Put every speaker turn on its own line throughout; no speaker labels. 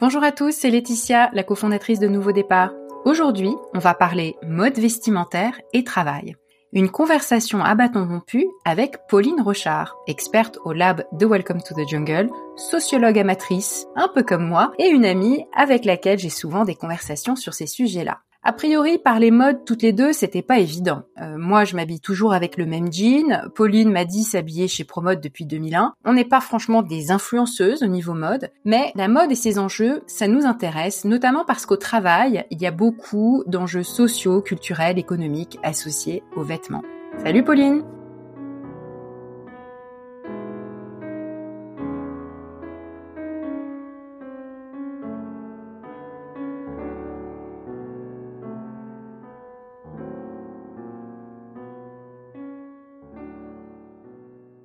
Bonjour à tous, c'est Laetitia, la cofondatrice de Nouveau Départ. Aujourd'hui, on va parler mode vestimentaire et travail. Une conversation à bâton rompu avec Pauline Rochard, experte au lab de Welcome to the Jungle, sociologue amatrice, un peu comme moi, et une amie avec laquelle j'ai souvent des conversations sur ces sujets-là. A priori, par les modes, toutes les deux, c'était pas évident. Euh, moi, je m'habille toujours avec le même jean. Pauline m'a dit s'habiller chez Promode depuis 2001. On n'est pas franchement des influenceuses au niveau mode, mais la mode et ses enjeux, ça nous intéresse, notamment parce qu'au travail, il y a beaucoup d'enjeux sociaux, culturels, économiques associés aux vêtements. Salut Pauline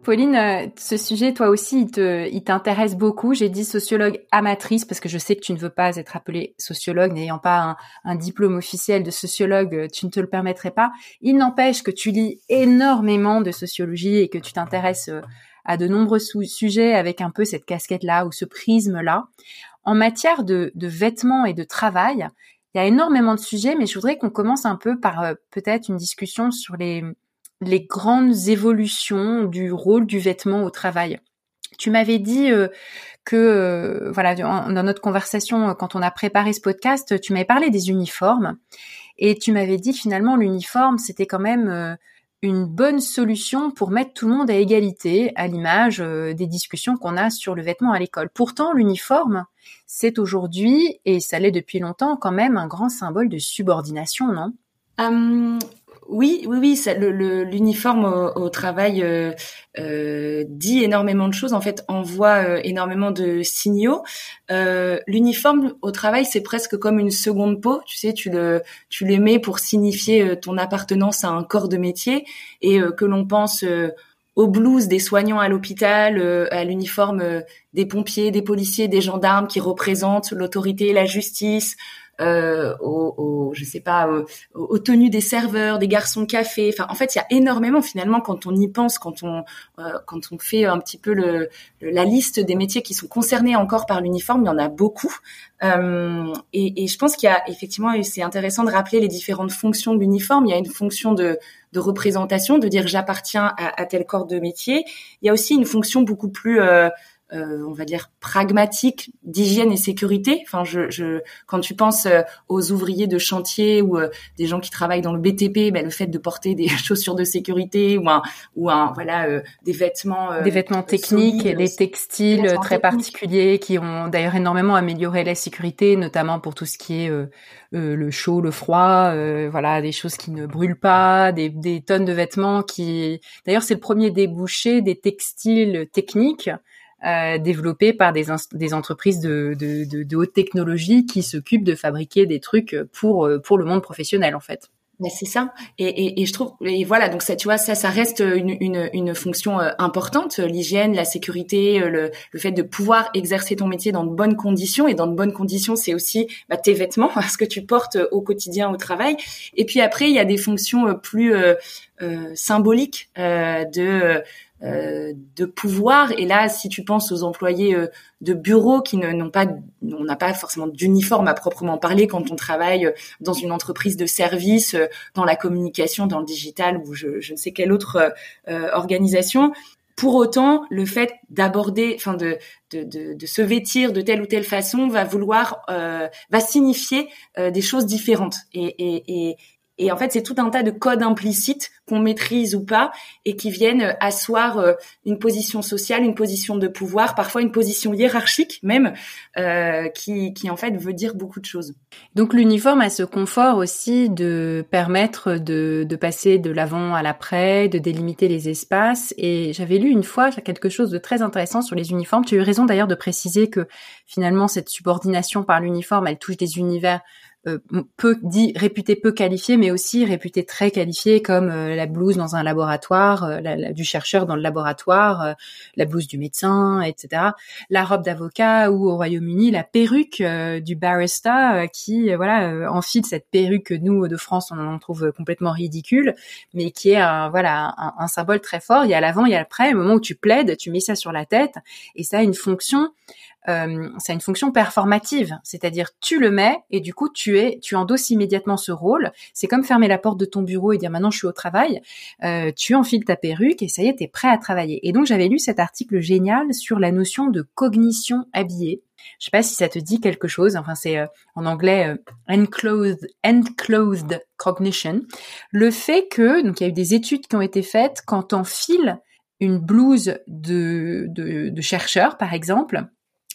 Pauline, euh, ce sujet, toi aussi, il t'intéresse beaucoup. J'ai dit sociologue amatrice parce que je sais que tu ne veux pas être appelée sociologue, n'ayant pas un, diplôme officiel de sociologue, euh, tu ne te le permettrais pas. Il n'empêche que tu lis énormément de sociologie et que tu t'intéresses euh, à de nombreux sujets avec un peu cette casquette-là ou ce prisme-là. En matière de, de vêtements et de travail, il y a énormément de sujets, mais je voudrais qu'on commence un peu par peut-être une discussion sur les les grandes évolutions du rôle du vêtement au travail. Tu m'avais dit euh, que, euh, voilà, dans notre conversation, euh, quand on a préparé ce podcast, tu m'avais parlé des uniformes et tu m'avais dit finalement l'uniforme, c'était quand même une bonne solution pour mettre tout le monde à égalité, à l'image des discussions qu'on a sur le vêtement à l'école. Pourtant, l'uniforme, c'est aujourd'hui, et ça l'est depuis longtemps, quand même un grand symbole de subordination, non?
Hum, oui, oui, oui. L'uniforme au, travail euh, euh, dit énormément de choses. En fait, envoie euh, énormément de signaux. L'uniforme au travail, c'est presque comme une seconde peau. Tu sais, tu le, tu les mets pour signifier ton appartenance à un corps de métier et que l'on pense au blues des soignants à l'hôpital, à l'uniforme des pompiers, des policiers, des gendarmes qui représentent l'autorité, la justice, euh, aux, je sais pas, aux, tenues des serveurs, des garçons café. Enfin, en fait, il y a énormément finalement quand on y pense, quand on euh, quand on fait un petit peu le, la liste des métiers qui sont concernés encore par l'uniforme, il y en a beaucoup. Euh, et, et, je pense qu'il y a effectivement, c'est intéressant de rappeler les différentes fonctions de l'uniforme. Il y a une fonction de, de représentation, de dire j'appartiens à, à, tel corps de métier. Il y a aussi une fonction beaucoup plus euh, euh, on va dire pragmatique d'hygiène et sécurité. Enfin, je, je, quand tu penses euh, aux ouvriers de chantier ou euh, des gens qui travaillent dans le BTP, ben, le fait de porter des chaussures de sécurité ou un, ou un voilà des vêtements
des vêtements techniques et des textiles très particuliers qui ont d'ailleurs énormément amélioré la sécurité, notamment pour tout ce qui est le chaud, le froid, voilà des choses qui ne brûlent pas, des, des tonnes de vêtements qui d'ailleurs c'est le premier débouché des textiles techniques euh, développés par des, des entreprises de, de, de, de, haute technologie qui s'occupent de fabriquer des trucs pour euh, pour le monde professionnel en fait.
Mais c'est ça. Et, et, et, je trouve, et voilà, donc ça, tu vois, ça, ça reste une, une, une fonction euh, importante, l'hygiène, la sécurité, le, le fait de pouvoir exercer ton métier dans de bonnes conditions. Et dans de bonnes conditions, c'est aussi bah, tes vêtements, ce que tu portes au quotidien au travail. Et puis après, il y a des fonctions plus euh, symboliques euh, de euh, de pouvoir. Et là, si tu penses aux employés euh, de bureaux qui n'ont pas, on n'a pas forcément d'uniforme à proprement parler quand on travaille euh, dans une entreprise de service, dans la communication, dans le digital ou je, je ne sais quelle autre organisation. Pour autant, le fait d'aborder, enfin de, de, de, de, se vêtir de telle ou telle façon va vouloir, va signifier des choses différentes. Et, et, et, et en fait, c'est tout un tas de codes implicites qu'on maîtrise ou pas et qui viennent euh, asseoir euh, une position sociale, une position de pouvoir, parfois une position hiérarchique même, euh, qui, qui en fait veut dire beaucoup de choses.
Donc l'uniforme a ce confort aussi de permettre de, de passer de l'avant à l'après, de délimiter les espaces. Et j'avais lu une fois quelque chose de très intéressant sur les uniformes. Tu as eu raison d'ailleurs de préciser que finalement cette subordination par l'uniforme, elle touche des univers peu dit réputé peu qualifié, mais aussi réputé très qualifié, comme euh, la blouse dans un laboratoire, euh, la, du chercheur dans le laboratoire, la blouse du médecin, etc. La robe d'avocat ou au Royaume-Uni la perruque du barista qui voilà enfile cette perruque que nous de France on en trouve complètement ridicule, mais qui est un, voilà un, un symbole très fort. Il y a l'avant, il y a l'après. Au moment où tu plaides, tu mets ça sur la tête et ça a une fonction euh, ça a une fonction performative, c'est-à-dire tu le mets et du coup tu es, tu endosses immédiatement ce rôle. C'est comme fermer la porte de ton bureau et dire maintenant je suis au travail. Euh, tu enfiles ta perruque et ça y est, t'es prêt à travailler. Et donc j'avais lu cet article génial sur la notion de cognition habillée. Je sais pas si ça te dit quelque chose. Enfin, c'est euh, en anglais euh, enclosed, enclosed cognition. Le fait que donc il y a eu des études qui ont été faites quand on file une blouse de, de, de chercheur, par exemple,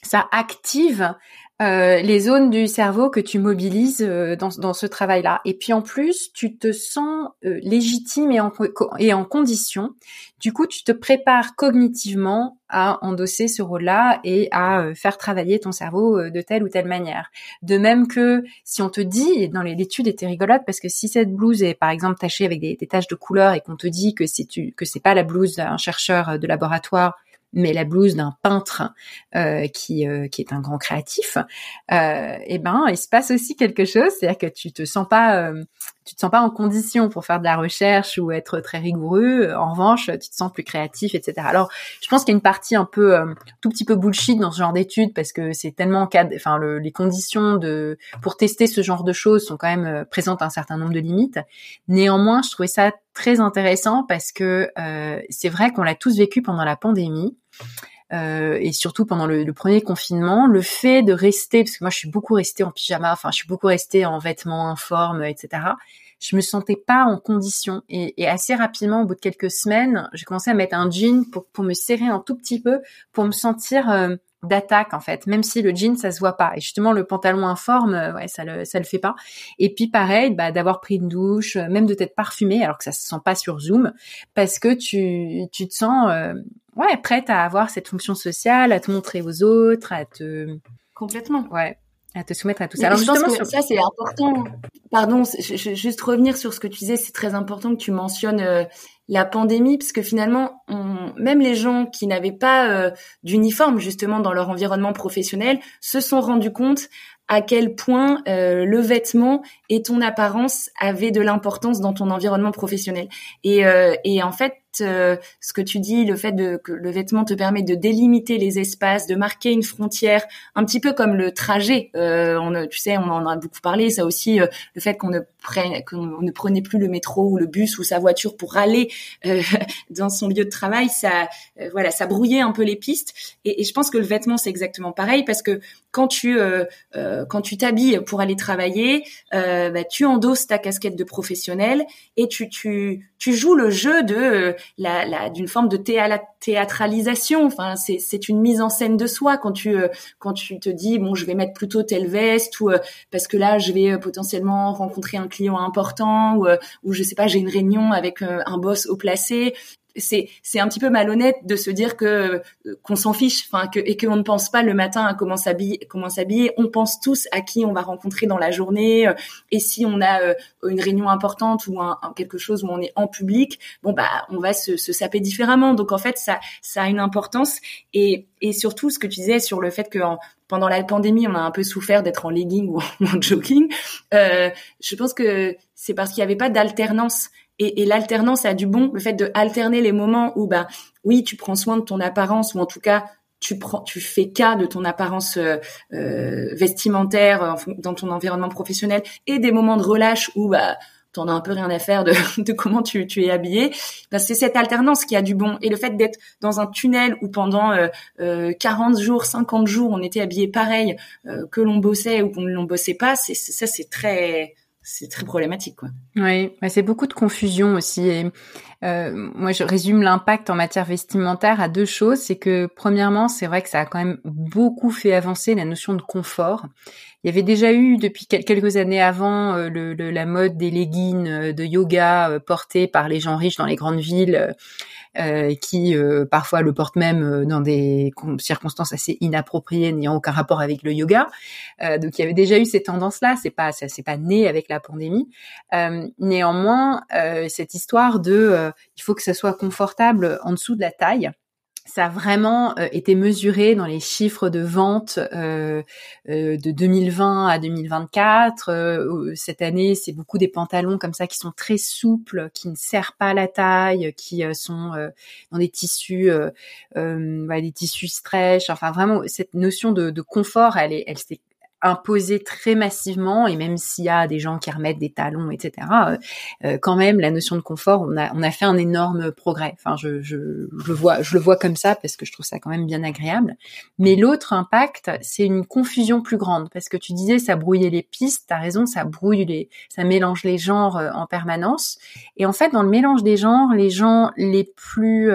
ça active euh, les zones du cerveau que tu mobilises euh, dans, dans, ce travail-là. Et puis en plus, tu te sens euh, légitime et en, et en condition. Du coup, tu te prépares cognitivement à endosser ce rôle-là et à faire travailler ton cerveau de telle ou telle manière. De même que si on te dit, dans l'étude était rigolote parce que si cette blouse est par exemple tachée avec des, taches de couleur et qu'on te dit que c'est que c'est pas la blouse d'un chercheur de laboratoire mais la blouse d'un peintre euh, qui euh, qui est un grand créatif, euh, eh ben il se passe aussi quelque chose, c'est-à-dire que tu te sens pas euh, tu te sens pas en condition pour faire de la recherche ou être très rigoureux. En revanche, tu te sens plus créatif, etc. Alors, je pense qu'il y a une partie un peu, euh, tout petit peu bullshit dans ce genre d'études parce que c'est tellement enfin, le, les conditions de pour tester ce genre de choses sont quand même euh, présentes un certain nombre de limites. Néanmoins, je trouvais ça très intéressant parce que c'est vrai qu'on l'a tous vécu pendant la pandémie. Euh, et surtout pendant le, premier confinement, le fait de rester, parce que moi je suis beaucoup restée en pyjama, enfin je suis beaucoup restée en vêtements informes, etc. Je me sentais pas en condition et, assez rapidement, au bout de quelques semaines, j'ai commencé à mettre un jean pour, me serrer un tout petit peu, pour me sentir euh, d'attaque en fait, même si le jean ça se voit pas. Et justement le pantalon informe, euh, ouais ça le le fait pas. Et puis pareil, bah, d'avoir pris une douche, même de t'être parfumé alors que ça se sent pas sur Zoom, parce que tu te sens ouais prête à avoir cette fonction sociale, à te montrer aux autres, à te
complètement.
Ouais à te soumettre à tout ça.
Alors je pense que ça c'est important. Pardon, je, juste revenir sur ce que tu disais, c'est très important que tu mentionnes la pandémie, parce que finalement, on, même les gens qui n'avaient pas euh, d'uniforme justement dans leur environnement professionnel se sont rendus compte à quel point euh, le vêtement et ton apparence avaient de l'importance dans ton environnement professionnel. Et, euh, et en fait, euh, ce que tu dis, le fait de, que le vêtement te permet de délimiter les espaces, de marquer une frontière, un petit peu comme le trajet. Euh, on, tu sais, on en a beaucoup parlé. Ça aussi, euh, le fait qu'on ne prenne, qu'on ne prenait plus le métro ou le bus ou sa voiture pour aller euh, dans son lieu de travail, ça, voilà, ça brouillait un peu les pistes. Et, je pense que le vêtement, c'est exactement pareil parce que quand tu quand tu t'habilles pour aller travailler, bah, tu endosses ta casquette de professionnel et tu tu tu joues le jeu de la, la d'une forme de théâtralisation. Enfin, c'est, une mise en scène de soi quand tu euh, quand tu te dis bon, je vais mettre plutôt telle veste ou euh, parce que là, je vais euh, potentiellement rencontrer un client important ou ou je sais pas, j'ai une réunion avec un boss au placé c'est c'est un petit peu malhonnête de se dire que qu'on s'en fiche, enfin que et qu'on ne pense pas le matin à comment s'habiller, comment s'habiller. On pense tous à qui on va rencontrer dans la journée. Euh, et si on a euh, une réunion importante ou un, quelque chose où on est en public, bon bah on va se, se saper différemment. Donc en fait ça ça a une importance et et surtout ce que tu disais sur le fait que pendant la pandémie, on a un peu souffert d'être en legging ou en jogging. Euh, je pense que c'est parce qu'il n'y avait pas d'alternance. Et, et l'alternance a du bon, le fait de alterner les moments où bah oui, tu prends soin de ton apparence ou en tout cas tu prends, tu fais cas de ton apparence euh, euh vestimentaire euh, dans ton environnement professionnel et des moments de relâche où bah t'en as un peu rien à faire de, de comment tu, tu es habillé. Bah, c'est cette alternance qui a du bon et le fait d'être dans un tunnel où pendant euh, euh, 40 jours, 50 jours, on était habillé pareil euh, que l'on bossait ou qu'on ne l'on bossait pas, c'est ça c'est très c'est très problématique, quoi.
Oui, c'est beaucoup de confusion aussi. Et, euh, moi, je résume l'impact en matière vestimentaire à deux choses. C'est que, premièrement, c'est vrai que ça a quand même beaucoup fait avancer la notion de confort. Il y avait déjà eu depuis quelques années avant euh, le, la mode des leggings euh, de yoga euh, portés par les gens riches dans les grandes villes qui euh, parfois le portent même euh, dans des circonstances assez inappropriées, n'ayant aucun rapport avec le yoga. donc il y avait déjà eu ces tendances-là. C'est pas, ça, c'est pas né avec la pandémie. néanmoins, cette histoire de, il faut que ça soit confortable en dessous de la taille ça a vraiment euh, été mesuré dans les chiffres de vente euh, euh, de 2020 à 2024. cette année, c'est beaucoup des pantalons comme ça qui sont très souples, qui ne serrent pas la taille, qui sont dans des tissus, des tissus stretch. Enfin, vraiment, cette notion de, de confort, elle est, elle s'est imposé très massivement et même s'il y a des gens qui remettent des talons, etc. Euh, euh, quand même, la notion de confort, on a on a fait un énorme progrès. Enfin, je, je, je le vois je le vois comme ça parce que je trouve ça quand même bien agréable. Mais l'autre impact, c'est une confusion plus grande parce que tu disais ça brouillait les pistes. T'as raison, ça brouille les, ça mélange les genres euh, en permanence. Et en fait, dans le mélange des genres, les gens les plus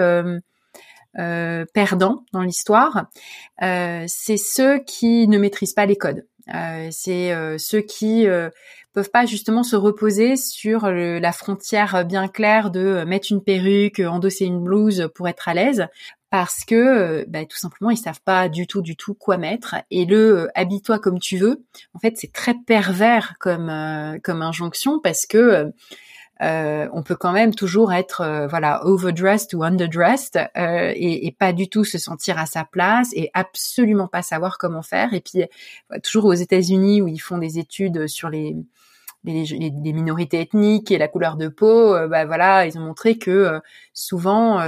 euh, perdants dans l'histoire, euh, c'est ceux qui ne maîtrisent pas les codes. Euh, c'est euh, ceux qui euh, peuvent pas justement se reposer sur la frontière bien claire de mettre une perruque, endosser une blouse pour être à l'aise, parce que bah, tout simplement ils savent pas du tout du tout quoi mettre et le habille-toi comme tu veux. En fait c'est très pervers comme comme injonction parce que euh, on peut quand même toujours être euh, voilà overdressed ou underdressed euh, et, et, pas du tout se sentir à sa place et absolument pas savoir comment faire. Et puis toujours aux États-Unis où ils font des études sur les les, les, minorités ethniques et la couleur de peau, bah voilà, ils ont montré que souvent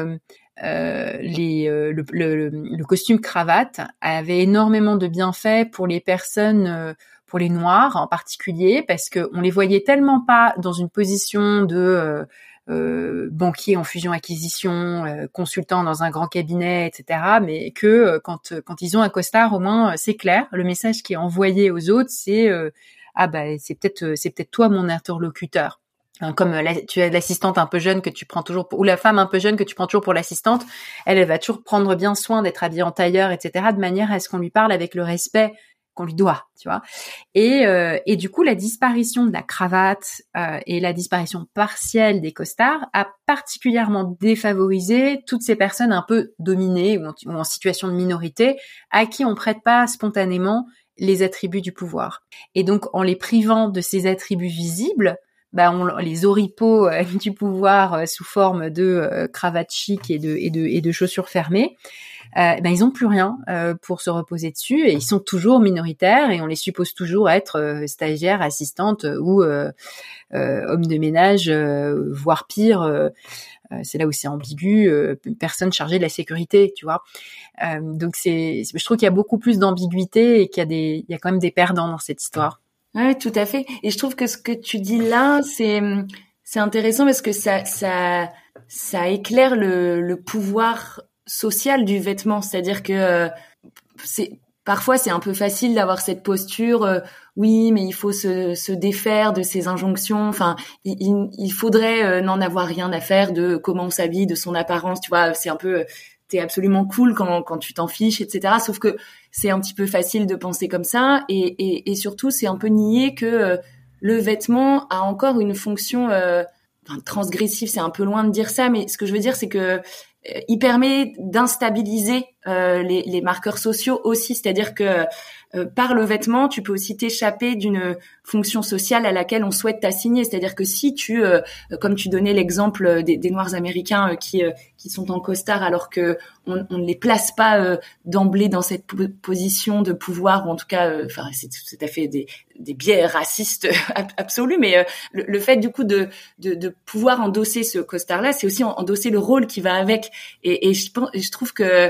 les, le, le, le, costume cravate avait énormément de bienfaits pour les personnes pour les Noirs en particulier, parce que on les voyait tellement pas dans une position de euh, euh banquier en fusion-acquisition, euh, consultant dans un grand cabinet, etc. Mais que quand quand ils ont un costard, au moins c'est clair. Le message qui est envoyé aux autres, c'est ah bah c'est peut-être c'est peut-être toi mon interlocuteur. Hein, comme tu as l'assistante un peu jeune que tu prends toujours pour, ou la femme un peu jeune que tu prends toujours pour l'assistante, elle va toujours prendre bien soin d'être habillée en tailleur, etc. De manière à ce qu'on lui parle avec le respect qu'on lui doit, tu vois. Et, euh, et du coup, la disparition de la cravate euh, et la disparition partielle des costards a particulièrement défavorisé toutes ces personnes un peu dominées ou en, situation de minorité à qui on prête pas spontanément les attributs du pouvoir. Et donc, en les privant de ces attributs visibles, bah on, les oripeaux euh, du pouvoir sous forme de cravate chic et de, et de, et de chaussures fermées, euh, ben ils ont plus rien euh, pour se reposer dessus et ils sont toujours minoritaires et on les suppose toujours être euh, stagiaires, assistantes ou hommes de ménage, voire pire. c'est là où c'est ambigu, personne chargée de la sécurité, tu vois. donc c'est, je trouve qu'il y a beaucoup plus d'ambiguïté et qu'il y a des, il y a quand même des perdants dans cette histoire.
Ouais, tout à fait. Et je trouve que ce que tu dis là, c'est c'est intéressant parce que ça ça ça éclaire le, le pouvoir social du vêtement, c'est-à-dire que euh, c'est parfois c'est un peu facile d'avoir cette posture euh, oui mais il faut se, se, défaire de ces injonctions. Enfin il, il, faudrait euh, n'en avoir rien à faire de comment on s'habille de son apparence. Tu vois c'est un peu t'es absolument cool quand, quand tu t'en fiches etc sauf que c'est un petit peu facile de penser comme ça. Et, et, et surtout c'est un peu nier que le vêtement a encore une fonction transgressive. C'est un peu loin de dire ça mais ce que je veux dire c'est que il permet d'instabiliser euh, les, les, marqueurs sociaux aussi, c'est-à-dire que euh, par le vêtement, tu peux aussi t'échapper d'une fonction sociale à laquelle on souhaite t'assigner. C'est-à-dire que si tu, euh, comme tu donnais l'exemple des, des, Noirs américains qui qui sont en costard alors que on, on ne les place pas d'emblée dans cette position de pouvoir ou en tout cas, enfin c'est tout à fait des, des biais racistes absolus. Mais le, le, fait du coup de, de, de pouvoir endosser ce costard-là, c'est aussi endosser le rôle qui va avec. Et, et je, je trouve que euh,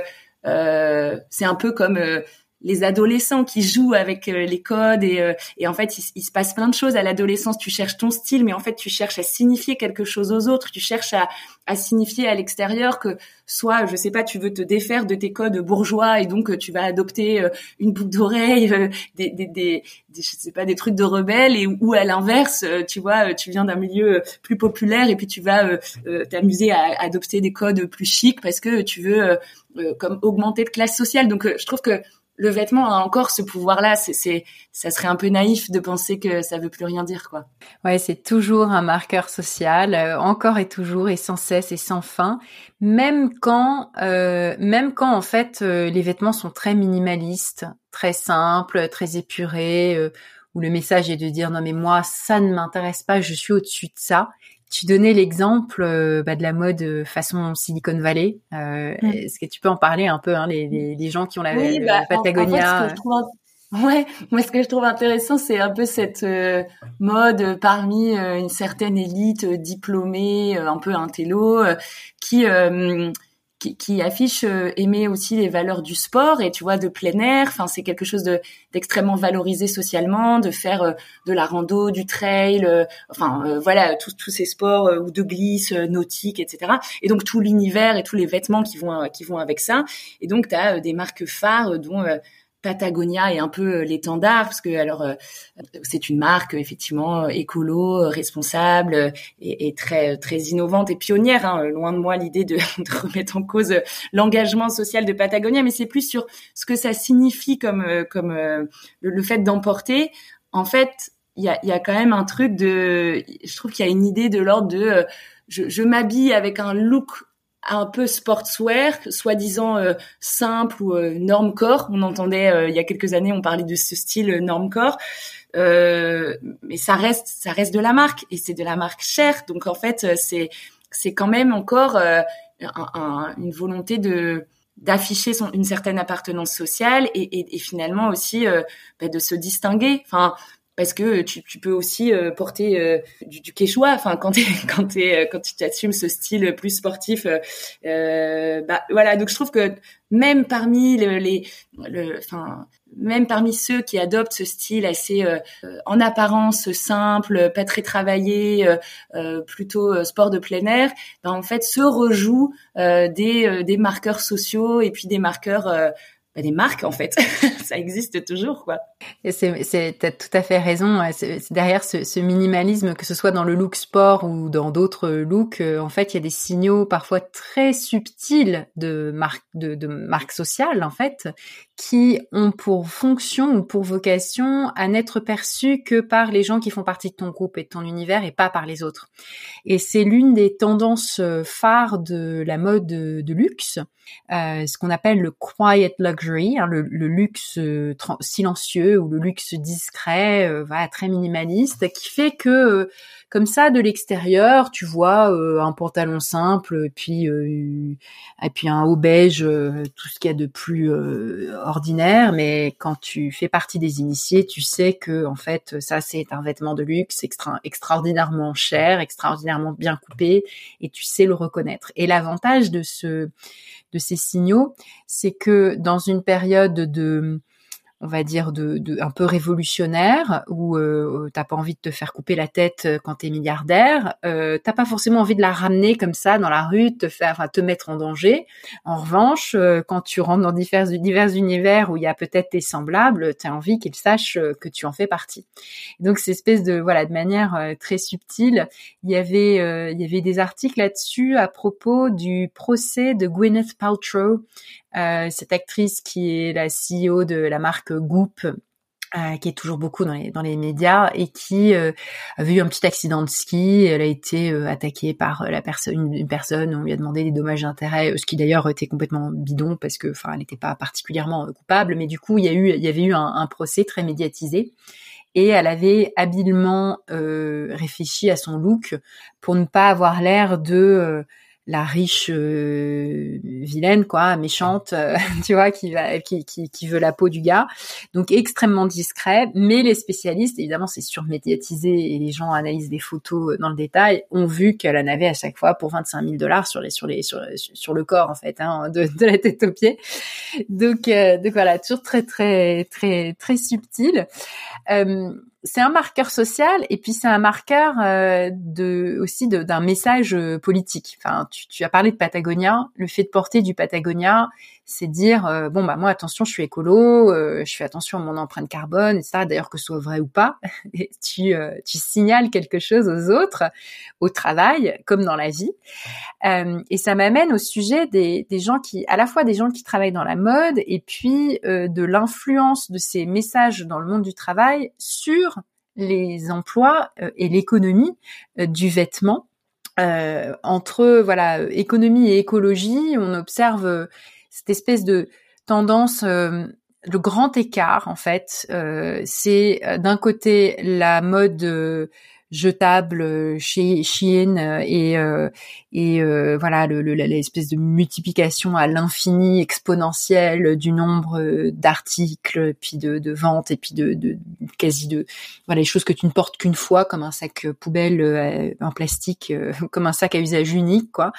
c'est un peu comme euh, les adolescents qui jouent avec euh, les codes et, euh, et en fait il, se passe plein de choses à l'adolescence. Tu cherches ton style, mais en fait tu cherches à signifier quelque chose aux autres. Tu cherches à, à signifier à l'extérieur que soit je sais pas, tu veux te défaire de tes codes bourgeois et donc tu vas adopter une boucle d'oreille, des, des, des, je sais pas des trucs de rebelles et ou à l'inverse, tu vois, tu viens d'un milieu plus populaire et puis tu vas t'amuser à adopter des codes plus chics parce que tu veux comme augmenter de classe sociale. Donc je trouve que le vêtement a encore ce pouvoir-là. C'est, ça serait un peu naïf de penser que ça veut plus rien dire, quoi.
Ouais, c'est toujours un marqueur social, euh, encore et toujours et sans cesse et sans fin. Même quand, euh, même quand en fait euh, les vêtements sont très minimalistes, très simples, très épurés, où le message est de dire non mais moi ça ne m'intéresse pas, je suis au-dessus de ça tu donnais l'exemple euh, bah, de la mode euh, façon Silicon Valley. Euh, mm. Est-ce que tu peux en parler un peu, hein, les, les, les, gens qui ont la, oui, bah, Patagonia
Ouais, moi ce que je trouve intéressant, c'est un peu cette mode parmi une certaine élite diplômée, un peu intello, qui qui, qui, affiche euh, aimer aussi les valeurs du sport et tu vois de plein air. Enfin, c'est quelque chose de d'extrêmement valorisé socialement, de faire euh, de la rando, du trail, euh, enfin voilà tous tous ces sports ou de glisse, nautique, etc. Et donc tout l'univers et tous les vêtements qui vont qui vont avec ça. Et donc tu as des marques phares dont Patagonia est un peu euh, l'étendard parce que alors euh, c'est une marque effectivement écolo, responsable et, très très innovante et pionnière. Hein. Loin de moi l'idée de, de, remettre en cause l'engagement social de Patagonia, mais c'est plus sur ce que ça signifie comme euh, comme le, fait d'emporter. En fait, il y a, y a quand même un truc de, je trouve qu'il y a une idée de l'ordre de je, je m'habille avec un look un peu sportswear, soi-disant euh, simple ou euh, normcore. On entendait euh, il y a quelques années, on parlait de ce style normcore, mais ça reste, ça reste de la marque et c'est de la marque chère. Donc en fait, c'est c'est quand même encore une volonté de d'afficher une certaine appartenance sociale et, et, et finalement aussi bah, de se distinguer. Enfin, parce que tu, peux aussi euh, porter euh, du, du enfin euh, quand tu t'assumes ce style plus sportif bah voilà. Donc je trouve que même parmi le, les même parmi ceux qui adoptent ce style assez en apparence simple, pas très travaillé, plutôt sport de plein air, ben en fait se rejouent des marqueurs sociaux et puis des marqueurs bah, des marques en fait. ça existe toujours quoi.
Et c'est, c'est, t'as tout à fait raison. C'est, derrière ce, ce, minimalisme, que ce soit dans le look sport ou dans d'autres looks, euh, en fait, il y a des signaux parfois très subtils de marque, de, de marque sociale en fait, qui ont pour fonction ou pour vocation à n'être perçus que par les gens qui font partie de ton groupe et de ton univers et pas par les autres. Et c'est l'une des tendances euh, phares de la mode de, luxe, euh, ce qu'on appelle le quiet luxury, hein, le, luxe euh, silencieux ou le luxe discret, voilà, très minimaliste, qui fait que comme ça de l'extérieur, tu vois un pantalon simple, et puis et puis un haut beige, tout ce qu'il y a de plus ordinaire, mais quand tu fais partie des initiés, tu sais que en fait ça c'est un vêtement de luxe extra, extraordinairement cher, extraordinairement bien coupé, et tu sais le reconnaître. Et l'avantage de ce de ces signaux, c'est que dans une période de on va dire de, de, un peu révolutionnaire où euh, t'as pas envie de te faire couper la tête euh, quand t'es milliardaire, euh, t'as pas forcément envie de la ramener comme ça dans la rue, te faire, enfin, te mettre en danger. En revanche, euh, quand tu rentres dans divers, divers univers où il y a peut-être tes semblables, t'as envie qu'ils sachent que tu en fais partie. Donc, cette espèce de voilà, de manière très subtile, il y avait il y avait des articles là-dessus à propos du procès de Gwyneth Paltrow euh, cette actrice qui est la CEO de la marque Goop, euh, qui est toujours beaucoup dans les, dans les médias et qui euh, a eu un petit accident de ski. Elle a été euh, attaquée par la personne, une, personne. On lui a demandé des dommages d'intérêt, ce qui d'ailleurs était complètement bidon parce que, enfin, elle n'était pas particulièrement coupable. Mais du coup, il y a eu, il y avait eu un, un procès très médiatisé et elle avait habilement réfléchi à son look pour ne pas avoir l'air de la riche euh, vilaine quoi méchante euh, tu vois qui va qui, qui, qui, veut la peau du gars. Donc extrêmement discret. Mais les spécialistes évidemment c'est surmédiatisé et les gens analysent des photos dans le détail ont vu qu'elle en avait à chaque fois pour 25 000 dollars sur les sur les sur, sur le corps en fait hein, de, de la tête aux pieds. Donc euh, donc voilà toujours très très très très subtil c'est un marqueur social et puis c'est un marqueur euh, de aussi d'un message euh, politique. Enfin, tu, tu, as parlé de Patagonia, le fait de porter du Patagonia, c'est dire euh, bon bah moi attention, je suis écolo, euh, je fais attention à mon empreinte carbone, etc. D'ailleurs que ce soit vrai ou pas, et tu euh, tu signales quelque chose aux autres, au travail comme dans la vie. et ça m'amène au sujet des, des gens qui, à la fois des gens qui travaillent dans la mode et puis de l'influence de ces messages dans le monde du travail sur les emplois et l'économie du vêtement. Euh, entre voilà économie et écologie, on observe cette espèce de tendance, euh, le grand écart en fait, euh, c'est euh, d'un côté la mode jetables chez Shein et et voilà l'espèce de multiplication à l'infini exponentielle du nombre d'articles, puis de, de ventes et puis de, de, quasi de voilà les choses que tu ne portes qu'une fois comme un sac poubelle en plastique, comme un sac à usage unique quoi.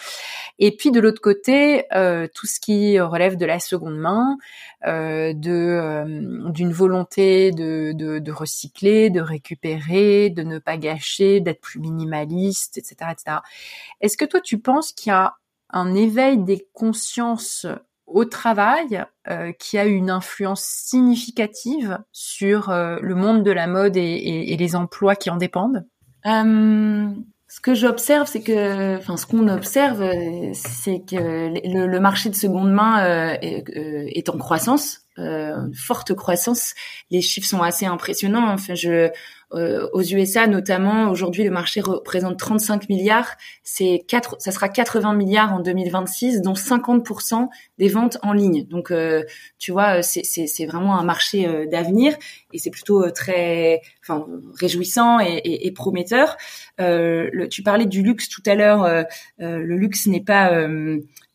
Et puis de l'autre côté tout ce qui relève de la seconde main, euh, de euh, d'une volonté de, de, de, recycler, de récupérer, de ne pas gâcher, d'être plus minimaliste, etc., etc. Est-ce que toi tu penses qu'il y a un éveil des consciences au travail euh, qui a une influence significative sur le monde de la mode et, les emplois qui en dépendent?
Ce que j'observe, c'est que, enfin, ce qu'on observe, c'est que le, marché de seconde main euh, euh, est, en croissance, euh, forte croissance. Les chiffres sont assez impressionnants. Enfin, je, euh, aux USA notamment, aujourd'hui le marché représente 35 milliards, c'est quatre, ça sera 80 milliards en 2026, dont 50% des ventes en ligne. Donc euh, tu vois, c'est, c'est, vraiment un marché euh, d'avenir et c'est plutôt très, enfin réjouissant et, et, et prometteur. Le, tu parlais du luxe tout à l'heure. le luxe n'est pas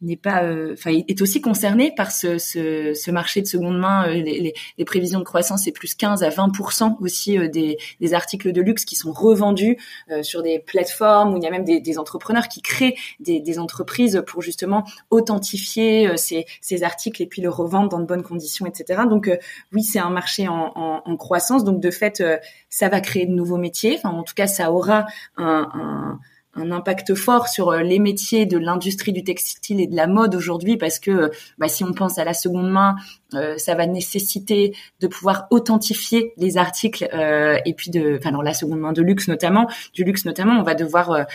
n'est pas, enfin, est aussi concerné par ce, ce, ce, marché de seconde main. Les, les, les, prévisions de croissance c'est plus 15 à 20% aussi des, des articles de luxe qui sont revendus euh, sur des plateformes où il y a même des, entrepreneurs qui créent des, entreprises pour justement authentifier euh, ces, articles et puis le revendre dans de bonnes conditions, etc. Donc euh, oui, c'est un marché en, croissance. Donc de fait, ça va créer de nouveaux métiers. Enfin, en tout cas, ça aura un un impact fort sur euh, les métiers de l'industrie du textile et de la mode aujourd'hui parce que bah, si on pense à la seconde main, euh, ça va nécessiter de pouvoir authentifier les articles euh, et puis de, enfin la seconde main de luxe notamment, du luxe notamment, on va devoir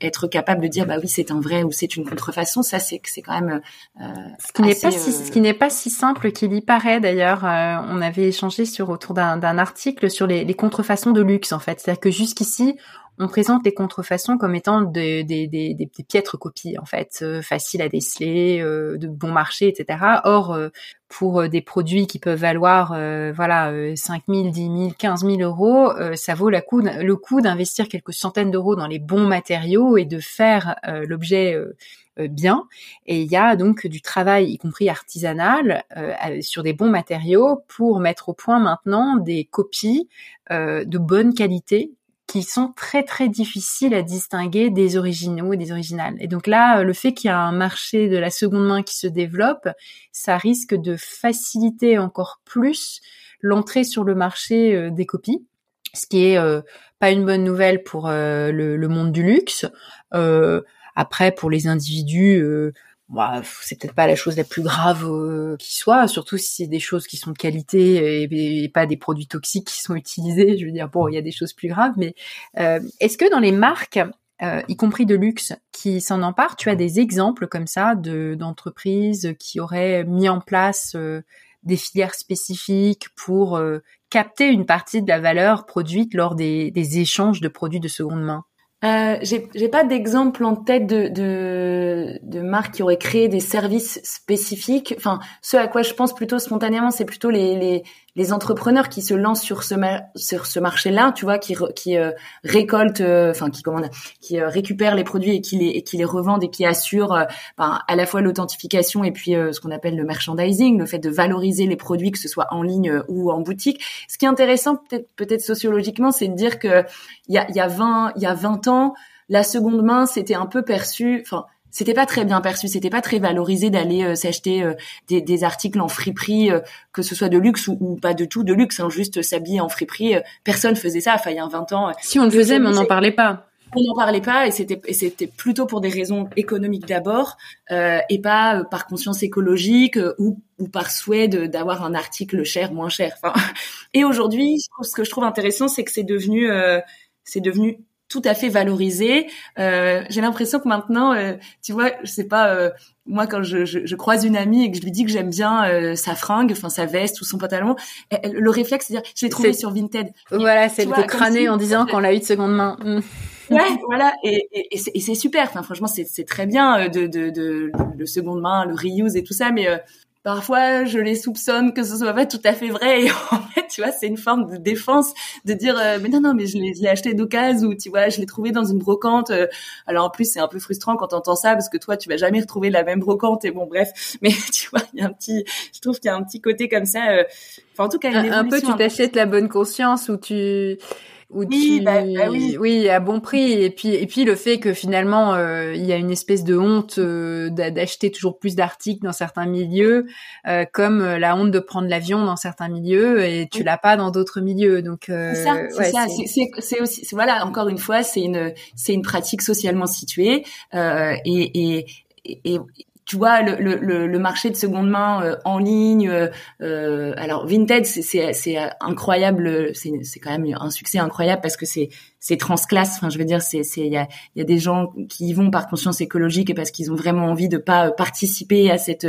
être capable de dire bah oui c'est un vrai ou c'est une contrefaçon. Ça c'est c'est quand même
ce qui n'est pas si ce qui n'est pas si simple qu'il y paraît d'ailleurs. on avait échangé sur autour d'un article sur les, les contrefaçons de luxe en fait, c'est-à-dire que jusqu'ici on présente les contrefaçons comme étant des, des, piètres copies, en fait, euh, faciles à déceler, euh, de bon marché, etc. Or, euh, pour des produits qui peuvent valoir, voilà, 5 000, 10 000, 15 000 euros, ça vaut la coup, le coup d'investir quelques centaines d'euros dans les bons matériaux et de faire l'objet bien. Et il y a donc du travail, y compris artisanal, sur des bons matériaux pour mettre au point maintenant des copies de bonne qualité qui sont très très difficiles à distinguer des originaux et des originales. Et donc là, le fait qu'il y a un marché de la seconde main qui se développe, ça risque de faciliter encore plus l'entrée sur le marché euh, des copies, ce qui est euh, pas une bonne nouvelle pour euh, le, monde du luxe. après, pour les individus, bah, c'est peut-être pas la chose la plus grave euh, qui soit, surtout si c'est des choses qui sont de qualité et, pas des produits toxiques qui sont utilisés. Je veux dire, bon, il y a des choses plus graves, mais euh, est-ce que dans les marques, euh, y compris de luxe, qui s'en emparent, tu as des exemples comme ça de d'entreprises qui auraient mis en place des filières spécifiques pour capter une partie de la valeur produite lors des échanges de produits de seconde main?
Euh, j'ai pas d'exemple en tête de, de, de marques qui auraient créé des services spécifiques. Enfin, ce à quoi je pense plutôt spontanément, c'est plutôt les, les, les entrepreneurs qui se lancent sur ce sur ce marché-là, tu vois, qui qui euh, récoltent, euh, enfin qui commandent, qui euh, récupèrent les produits et qui les et qui les revendent et qui assurent ben, à la fois l'authentification et puis ce qu'on appelle le merchandising, le fait de valoriser les produits que ce soit en ligne ou en boutique. Ce qui est intéressant peut-être peut-être sociologiquement, c'est de dire que il y a il y a 20 il y a 20 ans, la seconde main c'était un peu perçu, enfin c'était pas très bien perçu, c'était pas très valorisé d'aller euh, s'acheter euh, des, des, articles en friperie, euh, que ce soit de luxe ou, pas de tout de luxe, hein, juste s'habiller en friperie. personne faisait ça, enfin il y a 20 ans.
Si on le faisait, mais on n'en parlait pas.
On n'en parlait pas et c'était c'était plutôt pour des raisons économiques d'abord et pas par conscience écologique ou, ou par souhait d'avoir un article cher moins cher. Enfin, et aujourd'hui, ce que je trouve intéressant, c'est que c'est devenu c'est devenu tout à fait valorisé. Euh, j'ai l'impression que maintenant, euh, tu vois, je sais pas, euh, moi quand je, je, je, croise une amie et que je lui dis que j'aime bien euh, sa fringue, enfin sa veste ou son pantalon, le réflexe c'est dire je l'ai trouvé sur Vinted.
Voilà, c'est de crâner en disant qu'on l'a eu de seconde main. Mm.
Ouais, voilà, et, et, et c'est super. Enfin, franchement, c'est très bien de, de, de, de, seconde main, le reuse et tout ça, mais parfois je les soupçonne que ce soit pas tout à fait vrai. Et en fait tu vois c'est une forme de défense de dire euh, mais non non mais je l'ai acheté d'occasion ou tu vois je l'ai trouvé dans une brocante euh. alors en plus c'est un peu frustrant quand t'entends ça parce que toi tu vas jamais retrouver la même brocante et bon bref. Mais tu vois il y a un petit je trouve qu'il y a un petit côté comme ça euh, enfin en tout cas
un, un peu tu t'achètes la bonne conscience ou tu
oui, bah, bah oui.
oui, à bon prix. Et puis, et puis le fait que finalement, euh, il y a une espèce de honte euh, d'acheter toujours plus d'articles dans certains milieux, euh, comme la honte de prendre l'avion dans certains milieux, et tu l'as pas dans d'autres milieux. Donc,
c'est ça, c'est ça. C'est aussi, voilà, encore une fois, c'est une, c'est une pratique socialement située, et, et, et, tu vois le, le, le, marché de seconde main euh, en ligne euh, euh alors Vinted c'est incroyable c'est quand même un succès incroyable parce que c'est c'est transclasse. Enfin, je veux dire, c'est c'est il y a y a des gens qui y vont par conscience écologique et parce qu'ils ont vraiment envie de pas participer à cette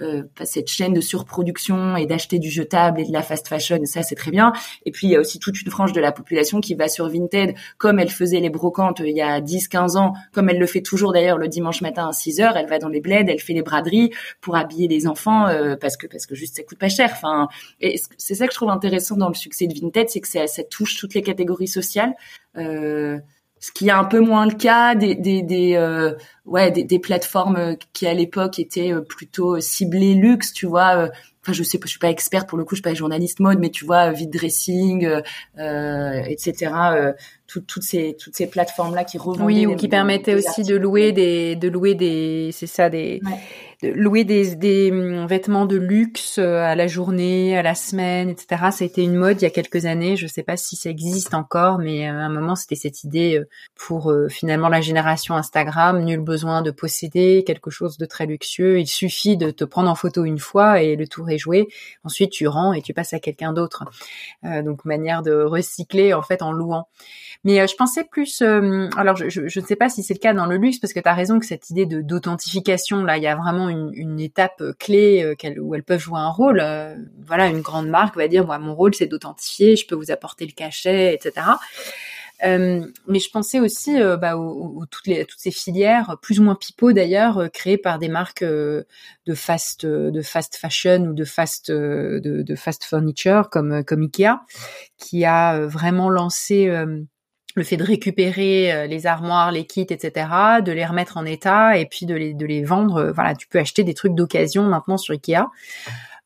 euh, à cette chaîne de surproduction et d'acheter du jetable et de la fast fashion. Ça, c'est très bien. Et puis il y a aussi toute une frange de la population qui va sur Vinted comme elle faisait les brocantes il y a 10-15 ans, comme elle le fait toujours d'ailleurs le dimanche matin à 6 heures. Elle va dans les bleds, elle fait les braderies pour habiller les enfants euh, parce que parce que juste ça coûte pas cher. Enfin, et c'est ça que je trouve intéressant dans le succès de Vinted, c'est que ça, ça touche toutes les catégories sociales. Euh, ce qui est un peu moins le cas des des, des euh, ouais des, des, plateformes qui à l'époque étaient euh, plutôt ciblées luxe tu vois enfin je sais pas je suis pas experte pour le coup je suis pas journaliste mode mais tu vois vide dressing euh, etc toutes ces toutes ces plateformes là qui revendaient
oui ou qui permettaient aussi de louer des de louer des c'est ça des louer des, des hum, vêtements de luxe euh, à la journée, à la semaine, etc. Ça a été une mode il y a quelques années. Je ne sais pas si ça existe encore, mais euh, à un moment c'était cette idée euh, pour finalement la génération Instagram. Nul besoin de posséder quelque chose de très luxueux. Il suffit de te prendre en photo une fois et le tour est joué. Ensuite tu rends et tu passes à quelqu'un d'autre. donc manière de recycler en fait en louant. Mais je pensais plus. alors je, je, ne sais pas si c'est le cas dans le luxe parce que tu as raison que cette idée d'authentification là, il y a vraiment une, étape euh, clé euh, où elles peuvent jouer un rôle. Euh, voilà, une grande marque va dire, moi, mon rôle, c'est d'authentifier, je peux vous apporter le cachet, etc. mais je pensais aussi bah, aux, toutes, les, toutes ces filières, plus ou moins pipeaux d'ailleurs, créées par des marques de fast de fast fashion ou de fast de, de fast furniture comme comme Ikea, qui a vraiment lancé le fait de récupérer euh, les armoires, les kits, etc., de les remettre en état et puis de les, de les vendre. Euh, voilà, tu peux acheter des trucs d'occasion maintenant sur Ikea.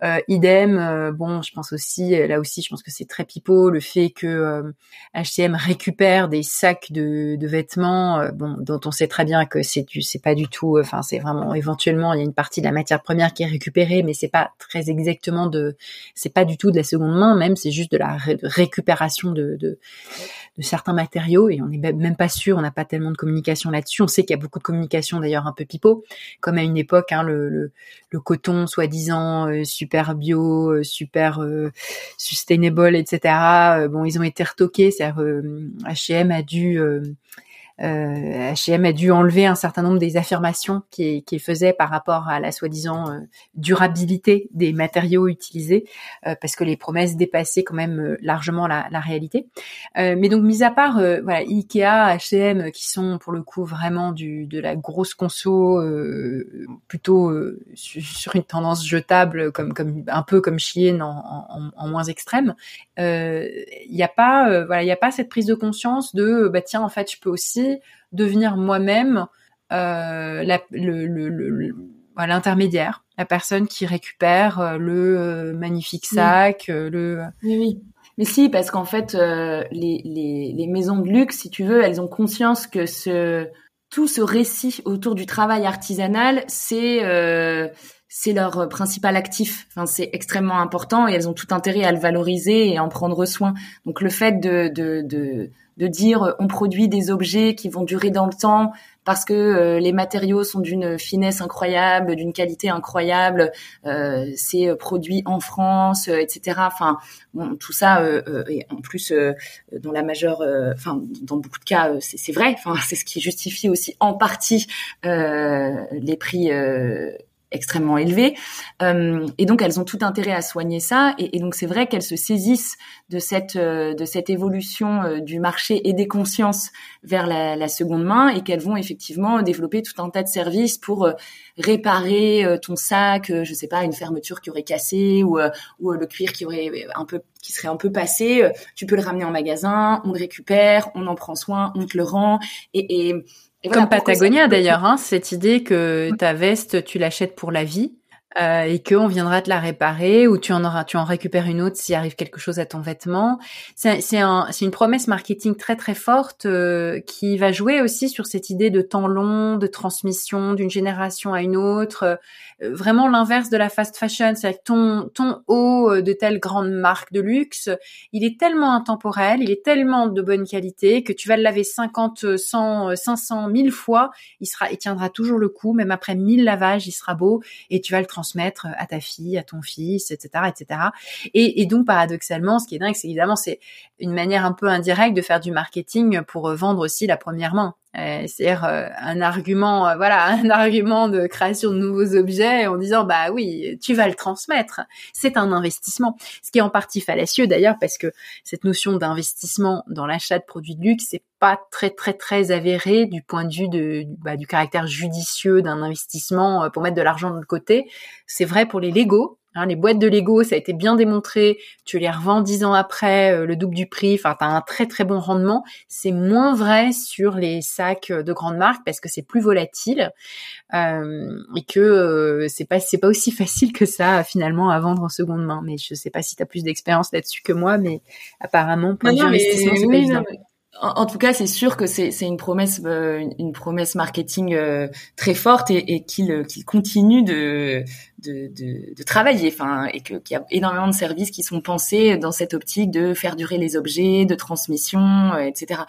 Euh, idem, euh, bon, je pense aussi, là aussi, je pense que c'est très pipeau, le fait que H&M récupère des sacs de, de vêtements, bon, dont on sait très bien que c'est du, c'est pas du tout, enfin, c'est vraiment éventuellement, il y a une partie de la matière première qui est récupérée, mais c'est pas très exactement de, c'est pas du tout de la seconde main, même, c'est juste de la récupération de, de de certains matériaux et on n'est même pas sûr, on n'a pas tellement de communication là-dessus. On sait qu'il y a beaucoup de communication d'ailleurs un peu pipeau, comme à une époque hein, le, le, coton soi-disant euh, super bio, euh, super euh, sustainable, etc. bon, ils ont été retoqués, c'est-à-dire H&M a dû euh, H&M a dû enlever un certain nombre des affirmations qu'il qui faisait par rapport à la soi-disant euh, durabilité des matériaux utilisés, euh, parce que les promesses dépassaient quand même euh, largement la, la réalité. mais donc, mis à part voilà, Ikea, H&M, qui sont pour le coup vraiment du, de la grosse conso, plutôt sur une tendance jetable, comme, comme un peu comme Shein en, en, en moins extrême, il n'y a pas voilà, il n'y a pas cette prise de conscience de bah tiens en fait je peux aussi devenir moi-même euh, l'intermédiaire, la personne qui récupère euh, le euh, magnifique sac, le.
Oui, oui. Mais si, parce qu'en fait, les, les, maisons de luxe, si tu veux, elles ont conscience que ce tout ce récit autour du travail artisanal, c'est c'est leur principal actif. Enfin, c'est extrêmement important et elles ont tout intérêt à le valoriser et à en prendre soin. Donc le fait de, de, de de dire euh, on produit des objets qui vont durer dans le temps parce que euh, les matériaux sont d'une finesse incroyable, d'une qualité incroyable, euh, c'est produit en France, etc. Enfin, bon, tout ça, et en plus, dans la majeure, enfin, dans beaucoup de cas, c'est vrai. Enfin, c'est ce qui justifie aussi en partie les prix extrêmement élevés. Euh, et donc elles ont tout intérêt à soigner ça. Et, donc c'est vrai qu'elles se saisissent de cette euh, de cette évolution euh, du marché et des consciences vers la, la seconde main et qu'elles vont effectivement développer tout un tas de services pour réparer ton sac, je sais pas, une fermeture qui aurait cassé ou ou le cuir qui aurait un peu qui serait un peu passé. Tu peux le ramener en magasin, on le récupère, on en prend soin, on te le rend et, et
comme Patagonia d'ailleurs, hein, cette idée que ta veste, tu l'achètes pour la vie euh, et qu'on viendra te la réparer ou tu en auras, tu en récupères une autre s'il arrive quelque chose à ton vêtement. C'est c'est un, une promesse marketing très très forte euh, qui va jouer aussi sur cette idée de temps long, de transmission d'une génération à une autre. Euh, vraiment l'inverse de la fast fashion, c'est-à-dire que ton ton haut euh, de telle grande marque de luxe, il est tellement intemporel, il est tellement de bonne qualité que tu vas le laver 50, 100, 500, 1000 fois, il sera, il tiendra toujours le coup, même après 1000 lavages, il sera beau et tu vas le transmettre à ta fille, à ton fils, etc., etc. Et, et donc paradoxalement, ce qui est dingue, c'est évidemment c'est une manière un peu indirecte de faire du marketing pour vendre aussi la première main. Euh, c'est-à-dire euh, un argument, euh, voilà, un argument de création de nouveaux objets en disant bah oui, tu vas le transmettre. C'est un investissement, ce qui est en partie fallacieux d'ailleurs parce que cette notion d'investissement dans l'achat de produits de luxe c'est pas très très très avéré du point de vue de bah, du caractère judicieux d'un investissement pour mettre de l'argent de côté. C'est vrai pour les Lego, Hein, les boîtes de Lego, ça a été bien démontré. Tu les revends dix ans après, euh, le double du prix. Enfin, t'as un très très bon rendement. C'est moins vrai sur les sacs de grandes marques parce que c'est plus volatile euh, et que euh, c'est pas c'est pas aussi facile que ça finalement à vendre en seconde main. Mais je sais pas si tu as plus d'expérience là-dessus que moi, mais apparemment pour l'investissement, c'est pas évident
en, tout cas, c'est sûr que c'est une promesse, euh, une promesse marketing euh, très forte et, et qu'il euh, continue de, de, de, de, travailler. Enfin, et qu'il y a énormément de services qui sont pensés dans cette optique de faire durer les objets, de transmission, etc.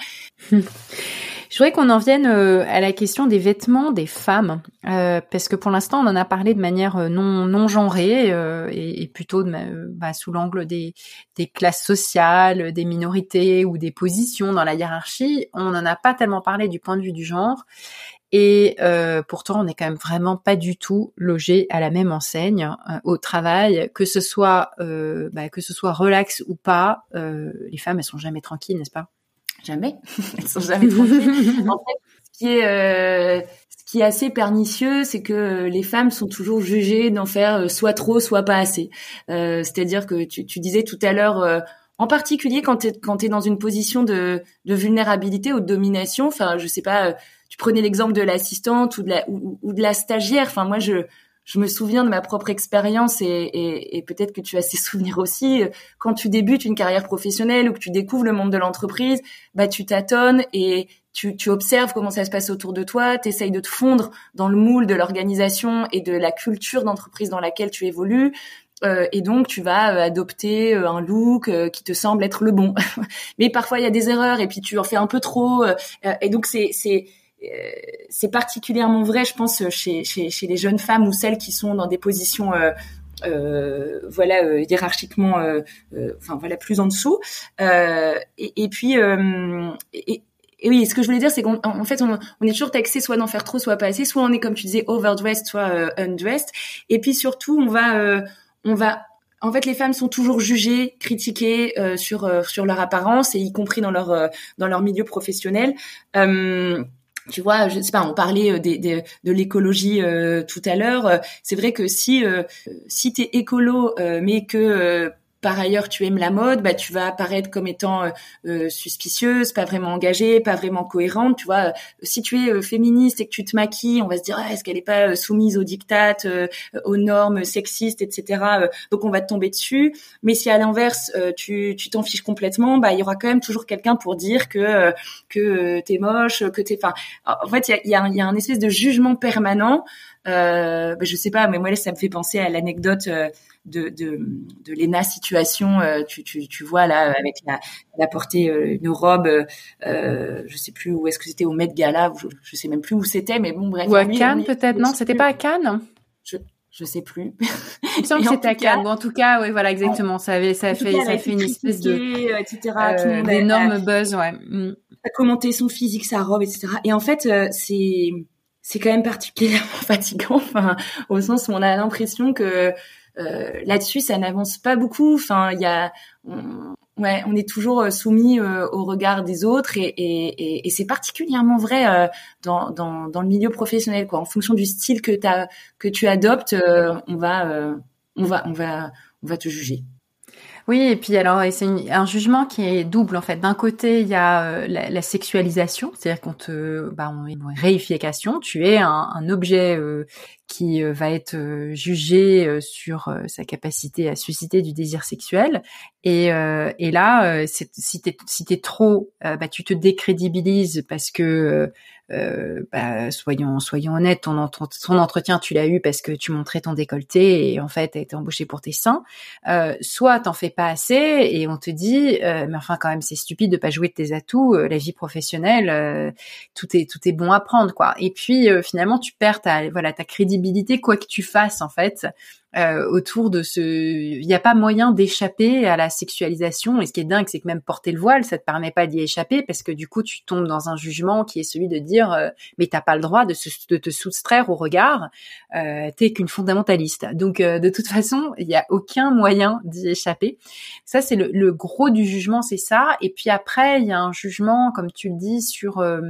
Je voudrais qu'on en vienne euh, à la question des vêtements des femmes, euh, parce que pour l'instant on en a parlé de manière euh, non non genrée et, et, plutôt de, bah, sous l'angle des, des classes sociales, des minorités ou des positions dans la hiérarchie. On n'en a pas tellement parlé du point de vue du genre. Et euh, pourtant, on n'est quand même vraiment pas du tout logé à la même enseigne au travail, que ce soit euh, bah, que ce soit relax ou pas. les femmes, elles sont jamais tranquilles, n'est-ce pas?
Jamais. Elles sont jamais tranquilles. en fait, ce qui est euh, ce qui est assez pernicieux, c'est que les femmes sont toujours jugées d'en faire euh, soit trop, soit pas assez. Euh, C'est-à-dire que tu, tu, disais tout à l'heure, euh, en particulier quand tu es, quand es dans une position de, de vulnérabilité ou de domination. Enfin, je sais pas. Prenais l'exemple de l'assistante ou de la ou, de la stagiaire. Enfin, moi, je je me souviens de ma propre expérience et, et, et peut-être que tu as ces souvenirs aussi. Quand tu débutes une carrière professionnelle ou que tu découvres le monde de l'entreprise, bah tu tâtonnes et tu, tu, observes comment ça se passe autour de toi, tu essayes de te fondre dans le moule de l'organisation et de la culture d'entreprise dans laquelle tu évolues. Euh, et donc tu vas euh, adopter euh, un look euh, qui te semble être le bon. Mais parfois il y a des erreurs et puis tu en fais un peu trop. et donc c'est c'est c'est particulièrement vrai, je pense, chez, chez, chez, les jeunes femmes ou celles qui sont dans des positions euh, euh, voilà euh, hiérarchiquement euh, enfin voilà plus en dessous. Et, et, puis et, et, oui ce que je voulais dire c'est qu'en fait on, est toujours taxé soit d'en faire trop soit pas assez. Soit on est comme tu disais overdressed soit undressed. Et puis surtout on va on va en fait, les femmes sont toujours jugées, critiquées euh, sur sur leur apparence et y compris dans leur dans leur milieu professionnel. Euh, tu vois, je sais pas, on parlait euh, de l'écologie euh, tout à l'heure. C'est vrai que si euh, si t'es écolo, mais que par ailleurs tu aimes la mode, bah tu vas apparaître comme étant euh, euh, suspicieuse, pas vraiment engagée, pas vraiment cohérente. Tu vois, si tu es euh, féministe et que tu te maquilles, on va se dire ah, est-ce qu'elle est pas soumise aux dictates, aux normes sexistes, etc. donc on va te tomber dessus. Mais si à l'inverse tu tu t'en fiches complètement, bah il y aura quand même toujours quelqu'un pour dire que que t'es moche, que t'es. Enfin, en fait il y a, y, a, y a un espèce de jugement permanent. Euh, bah, je sais pas, mais moi ça me fait penser à l'anecdote de, de, de Lena situation, euh, tu, tu, tu vois là avec la, la portée euh, une robe, euh, je sais plus où est-ce que c'était au Met Gala, je, je sais même plus où c'était, mais bon bref.
Ou à Cannes peut-être, non C'était pas à Cannes?
Je, je sais plus.
Il me semble que c'était à Cannes. Bon, en tout cas, oui, voilà, exactement. Ça avait, ça fait, ça fait une espèce de,
etc.
Euh, d'énorme buzz, ouais.
Mm. A commenté son physique, sa robe, etc. Et en fait, c'est c'est quand même particulièrement fatigant, enfin, au sens où on a l'impression que euh, là-dessus, ça n'avance pas beaucoup. Enfin, il y a, on, ouais, on est toujours euh, soumis euh, au regard des autres et, et, et, c'est particulièrement vrai dans, dans, dans, le milieu professionnel. Quoi. En fonction du style que, as, que tu adoptes, on va, on va, on va, on va te juger.
Oui, et puis alors c'est un jugement qui est double en fait. D'un côté, il y a euh, la, sexualisation, c'est-à-dire qu'on te, bah, on une réification. Tu es un, objet euh, qui euh, va être jugé sur sa capacité à susciter du désir sexuel. Et, et là, si t'es si t'es trop, bah, tu te décrédibilises parce que euh, bah, soyons soyons honnêtes, ton, ton entretien tu l'as eu parce que tu montrais ton décolleté et en fait t'as été embauché pour tes seins. Euh, soit t'en fais pas assez et on te dit euh, mais enfin quand même c'est stupide de pas jouer de tes atouts. Euh, la vie professionnelle, tout est tout est bon à prendre quoi. Et puis finalement tu perds ta voilà ta crédibilité quoi que tu fasses en fait euh, autour de ce. Il n'y a pas moyen d'échapper à la sexualisation. Et ce qui est dingue, c'est que même porter le voile, ça te permet pas d'y échapper parce que du coup, tu tombes dans un jugement qui est celui de dire euh, mais t'as pas le droit de, te soustraire au regard. Euh, T'es qu'une fondamentaliste. Donc euh, de toute façon, il n'y a aucun moyen d'y échapper. Ça, c'est le, le, gros du jugement, c'est ça. Et puis après, il y a un jugement, comme tu le dis, sur euh,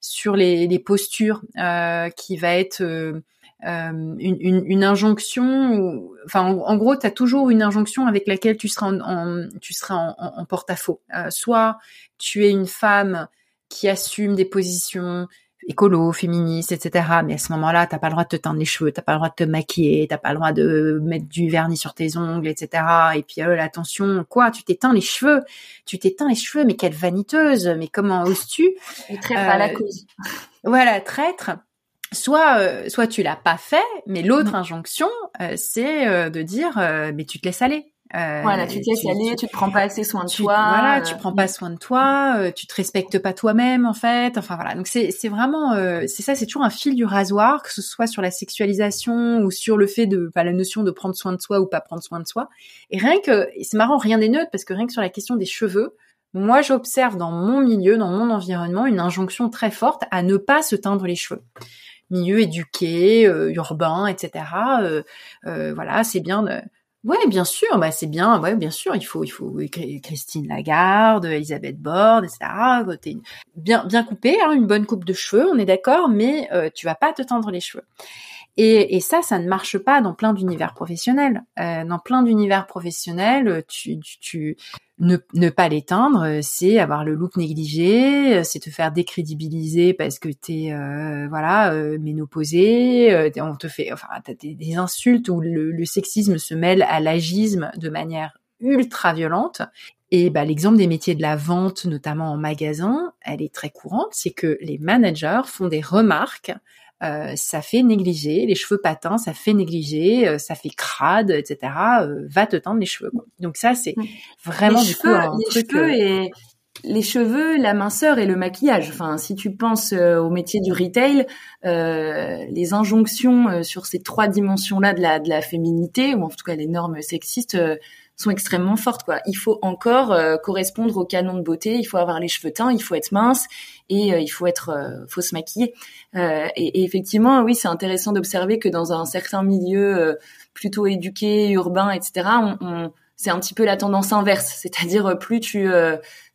sur les, les postures qui va être euh, une, une, une, injonction, enfin en, gros, tu as toujours une injonction avec laquelle tu seras en, tu seras en, en porte-à-faux. Euh, soit tu es une femme qui assume des positions écolo, féministes, etc. Mais à ce moment-là, t'as pas le droit de te teindre les cheveux, t'as pas le droit de te maquiller, t'as pas le droit de mettre du vernis sur tes ongles, etc. Et puis euh, attention, quoi, tu t'éteins les cheveux, tu t'éteins les cheveux, mais quelle vaniteuse, mais comment oses-tu?
Et traître à la cause.
Voilà, traître soit euh, soit tu l'as pas fait, mais l'autre mm. injonction, euh, c'est euh, de dire mais tu te laisses aller.
voilà, tu te laisses aller, tu, te prends pas assez soin de toi.
Voilà, tu prends pas soin de toi, tu te respectes pas toi-même en fait. Enfin voilà, donc c'est c'est vraiment c'est ça, c'est toujours un fil du rasoir, que ce soit sur la sexualisation ou sur le fait de pas la notion de prendre soin de soi ou pas prendre soin de soi. Et rien que c'est marrant, rien n'est neutre parce que rien que sur la question des cheveux, moi j'observe dans mon milieu, dans mon environnement, une injonction très forte à ne pas se teindre les cheveux milieu éduqué, euh, urbain, etc. Euh, euh, voilà, c'est bien. De... Ouais, bien sûr, bah c'est bien. Ouais, bien sûr, il faut, il faut Christine Lagarde, Elisabeth Borne, etc. Bien, bien coupé, hein, une bonne coupe de cheveux, on est d'accord, mais tu vas pas te teindre les cheveux. Et, et, ça, ça ne marche pas dans plein d'univers professionnels. Euh, dans plein d'univers professionnels, tu, tu, tu ne, ne, pas l'éteindre, c'est avoir le look négligé, c'est te faire décrédibiliser parce que t'es euh, voilà euh, ménopausé, euh, on te fait, enfin t'as des, des insultes où le, le, sexisme se mêle à l'agisme de manière ultra violente. Et bah, l'exemple des métiers de la vente, notamment en magasin, elle est très courante, c'est que les managers font des remarques euh, ça fait négliger les cheveux patins, ça fait négliger, euh, ça fait crade, etc. Euh, va te teindre les cheveux. Donc ça, c'est vraiment
les
du
cheveux, coup un les Cheveux et les cheveux, la minceur et le maquillage. Enfin, si tu penses au métier du retail, les injonctions sur ces trois dimensions-là de la, de la féminité, ou en tout cas les normes sexistes, sont extrêmement fortes. Quoi. Il faut encore correspondre au canon de beauté, il faut avoir les cheveux teints, il faut être mince, et euh, il faut être, euh, faut se maquiller. Euh, et, et, effectivement, oui, c'est intéressant d'observer que dans un certain milieu plutôt éduqué, urbain, etc., on, on c'est un petit peu la tendance inverse, c'est-à-dire plus tu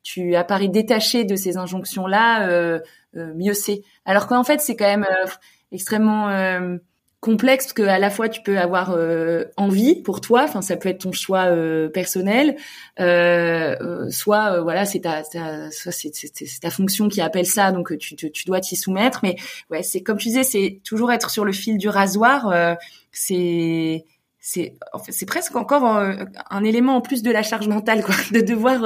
tu apparais détaché de ces injonctions-là, mieux c'est. Alors qu'en fait, c'est quand même extrêmement complexe que à la fois tu peux avoir euh, envie pour toi, enfin ça peut être ton choix euh, personnel, euh, euh soit voilà c'est ta, ta c'est, ta fonction qui appelle ça donc tu, tu dois t'y soumettre, mais ouais c'est comme tu disais c'est toujours être sur le fil du rasoir, c'est c'est en fait, c'est presque encore un, un, élément en plus de la charge mentale quoi, de devoir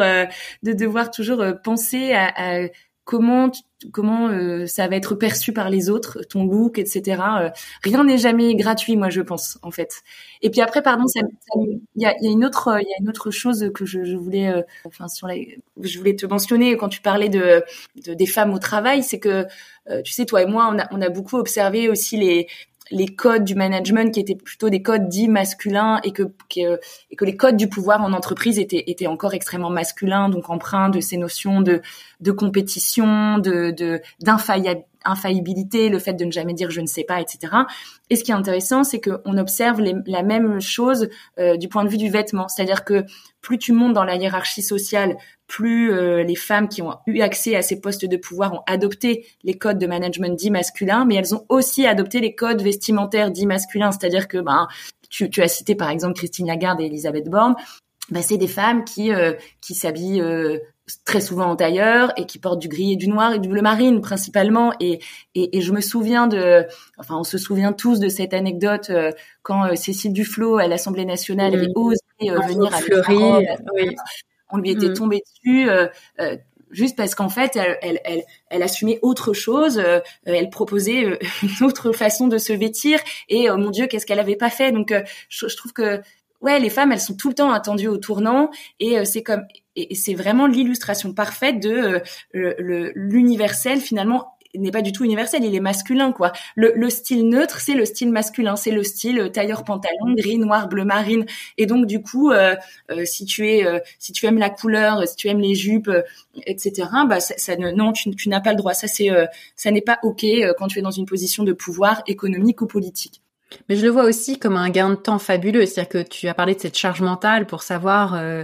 de devoir toujours penser à, à comment comment euh, ça va être perçu par les autres, ton look, etc. Euh, rien n'est jamais gratuit, moi je pense en fait. Et puis après, pardon, il y, a, y, a, une autre il y a une autre chose que je, je voulais euh, enfin sur les, je voulais te mentionner quand tu parlais de, de des femmes au travail, c'est que tu sais toi et moi on a on a beaucoup observé aussi les les codes du management qui étaient plutôt des codes dits masculins et que, que, et que les codes du pouvoir en entreprise étaient, étaient encore extrêmement masculins, donc empreints de ces notions de, de compétition, de infaillibilité, le fait de ne jamais dire je ne sais pas, etc. Et ce qui est intéressant, c'est qu'on observe la même chose euh, du point de vue du vêtement, c'est-à-dire que plus tu montes dans la hiérarchie sociale, plus euh, les femmes qui ont eu accès à ces postes de pouvoir ont adopté les codes de management dits masculins, mais elles ont aussi adopté les codes vestimentaires dits masculins, c'est-à-dire que ben tu, tu, as cité par exemple Christine Lagarde et Elisabeth Borne, ben, c'est des femmes qui euh, qui s'habillent euh, très souvent en tailleur et qui portent du gris et du noir et du bleu marine principalement et, et, et je me souviens de enfin on se souvient tous de cette anecdote euh, quand Cécile Duflot à l'Assemblée nationale avait osé venir à
Fleury, oui.
on lui était mm. tombé dessus juste parce qu'en fait, elle, elle, elle, elle, assumait autre chose, elle proposait une autre façon de se vêtir, et mon Dieu, qu'est-ce qu'elle avait pas fait Donc, je, je, trouve que ouais, les femmes, elles sont tout le temps attendues au tournant et euh, c'est comme et c'est vraiment l'illustration parfaite de euh, l'universel finalement n'est pas du tout universel, il est masculin quoi. Le, le style neutre, c'est le style masculin, c'est le style euh, tailleur pantalon gris, noir, bleu marine. Et donc du coup, euh, si tu es, si tu aimes la couleur, si tu aimes les jupes, etc. Bah ça, ne, non, tu, tu n'as pas le droit. Ça c'est, ça n'est pas ok quand tu es dans une position de pouvoir économique ou politique.
Mais je le vois aussi comme un gain de temps fabuleux. C'est-à-dire que tu as parlé de cette charge mentale pour savoir euh,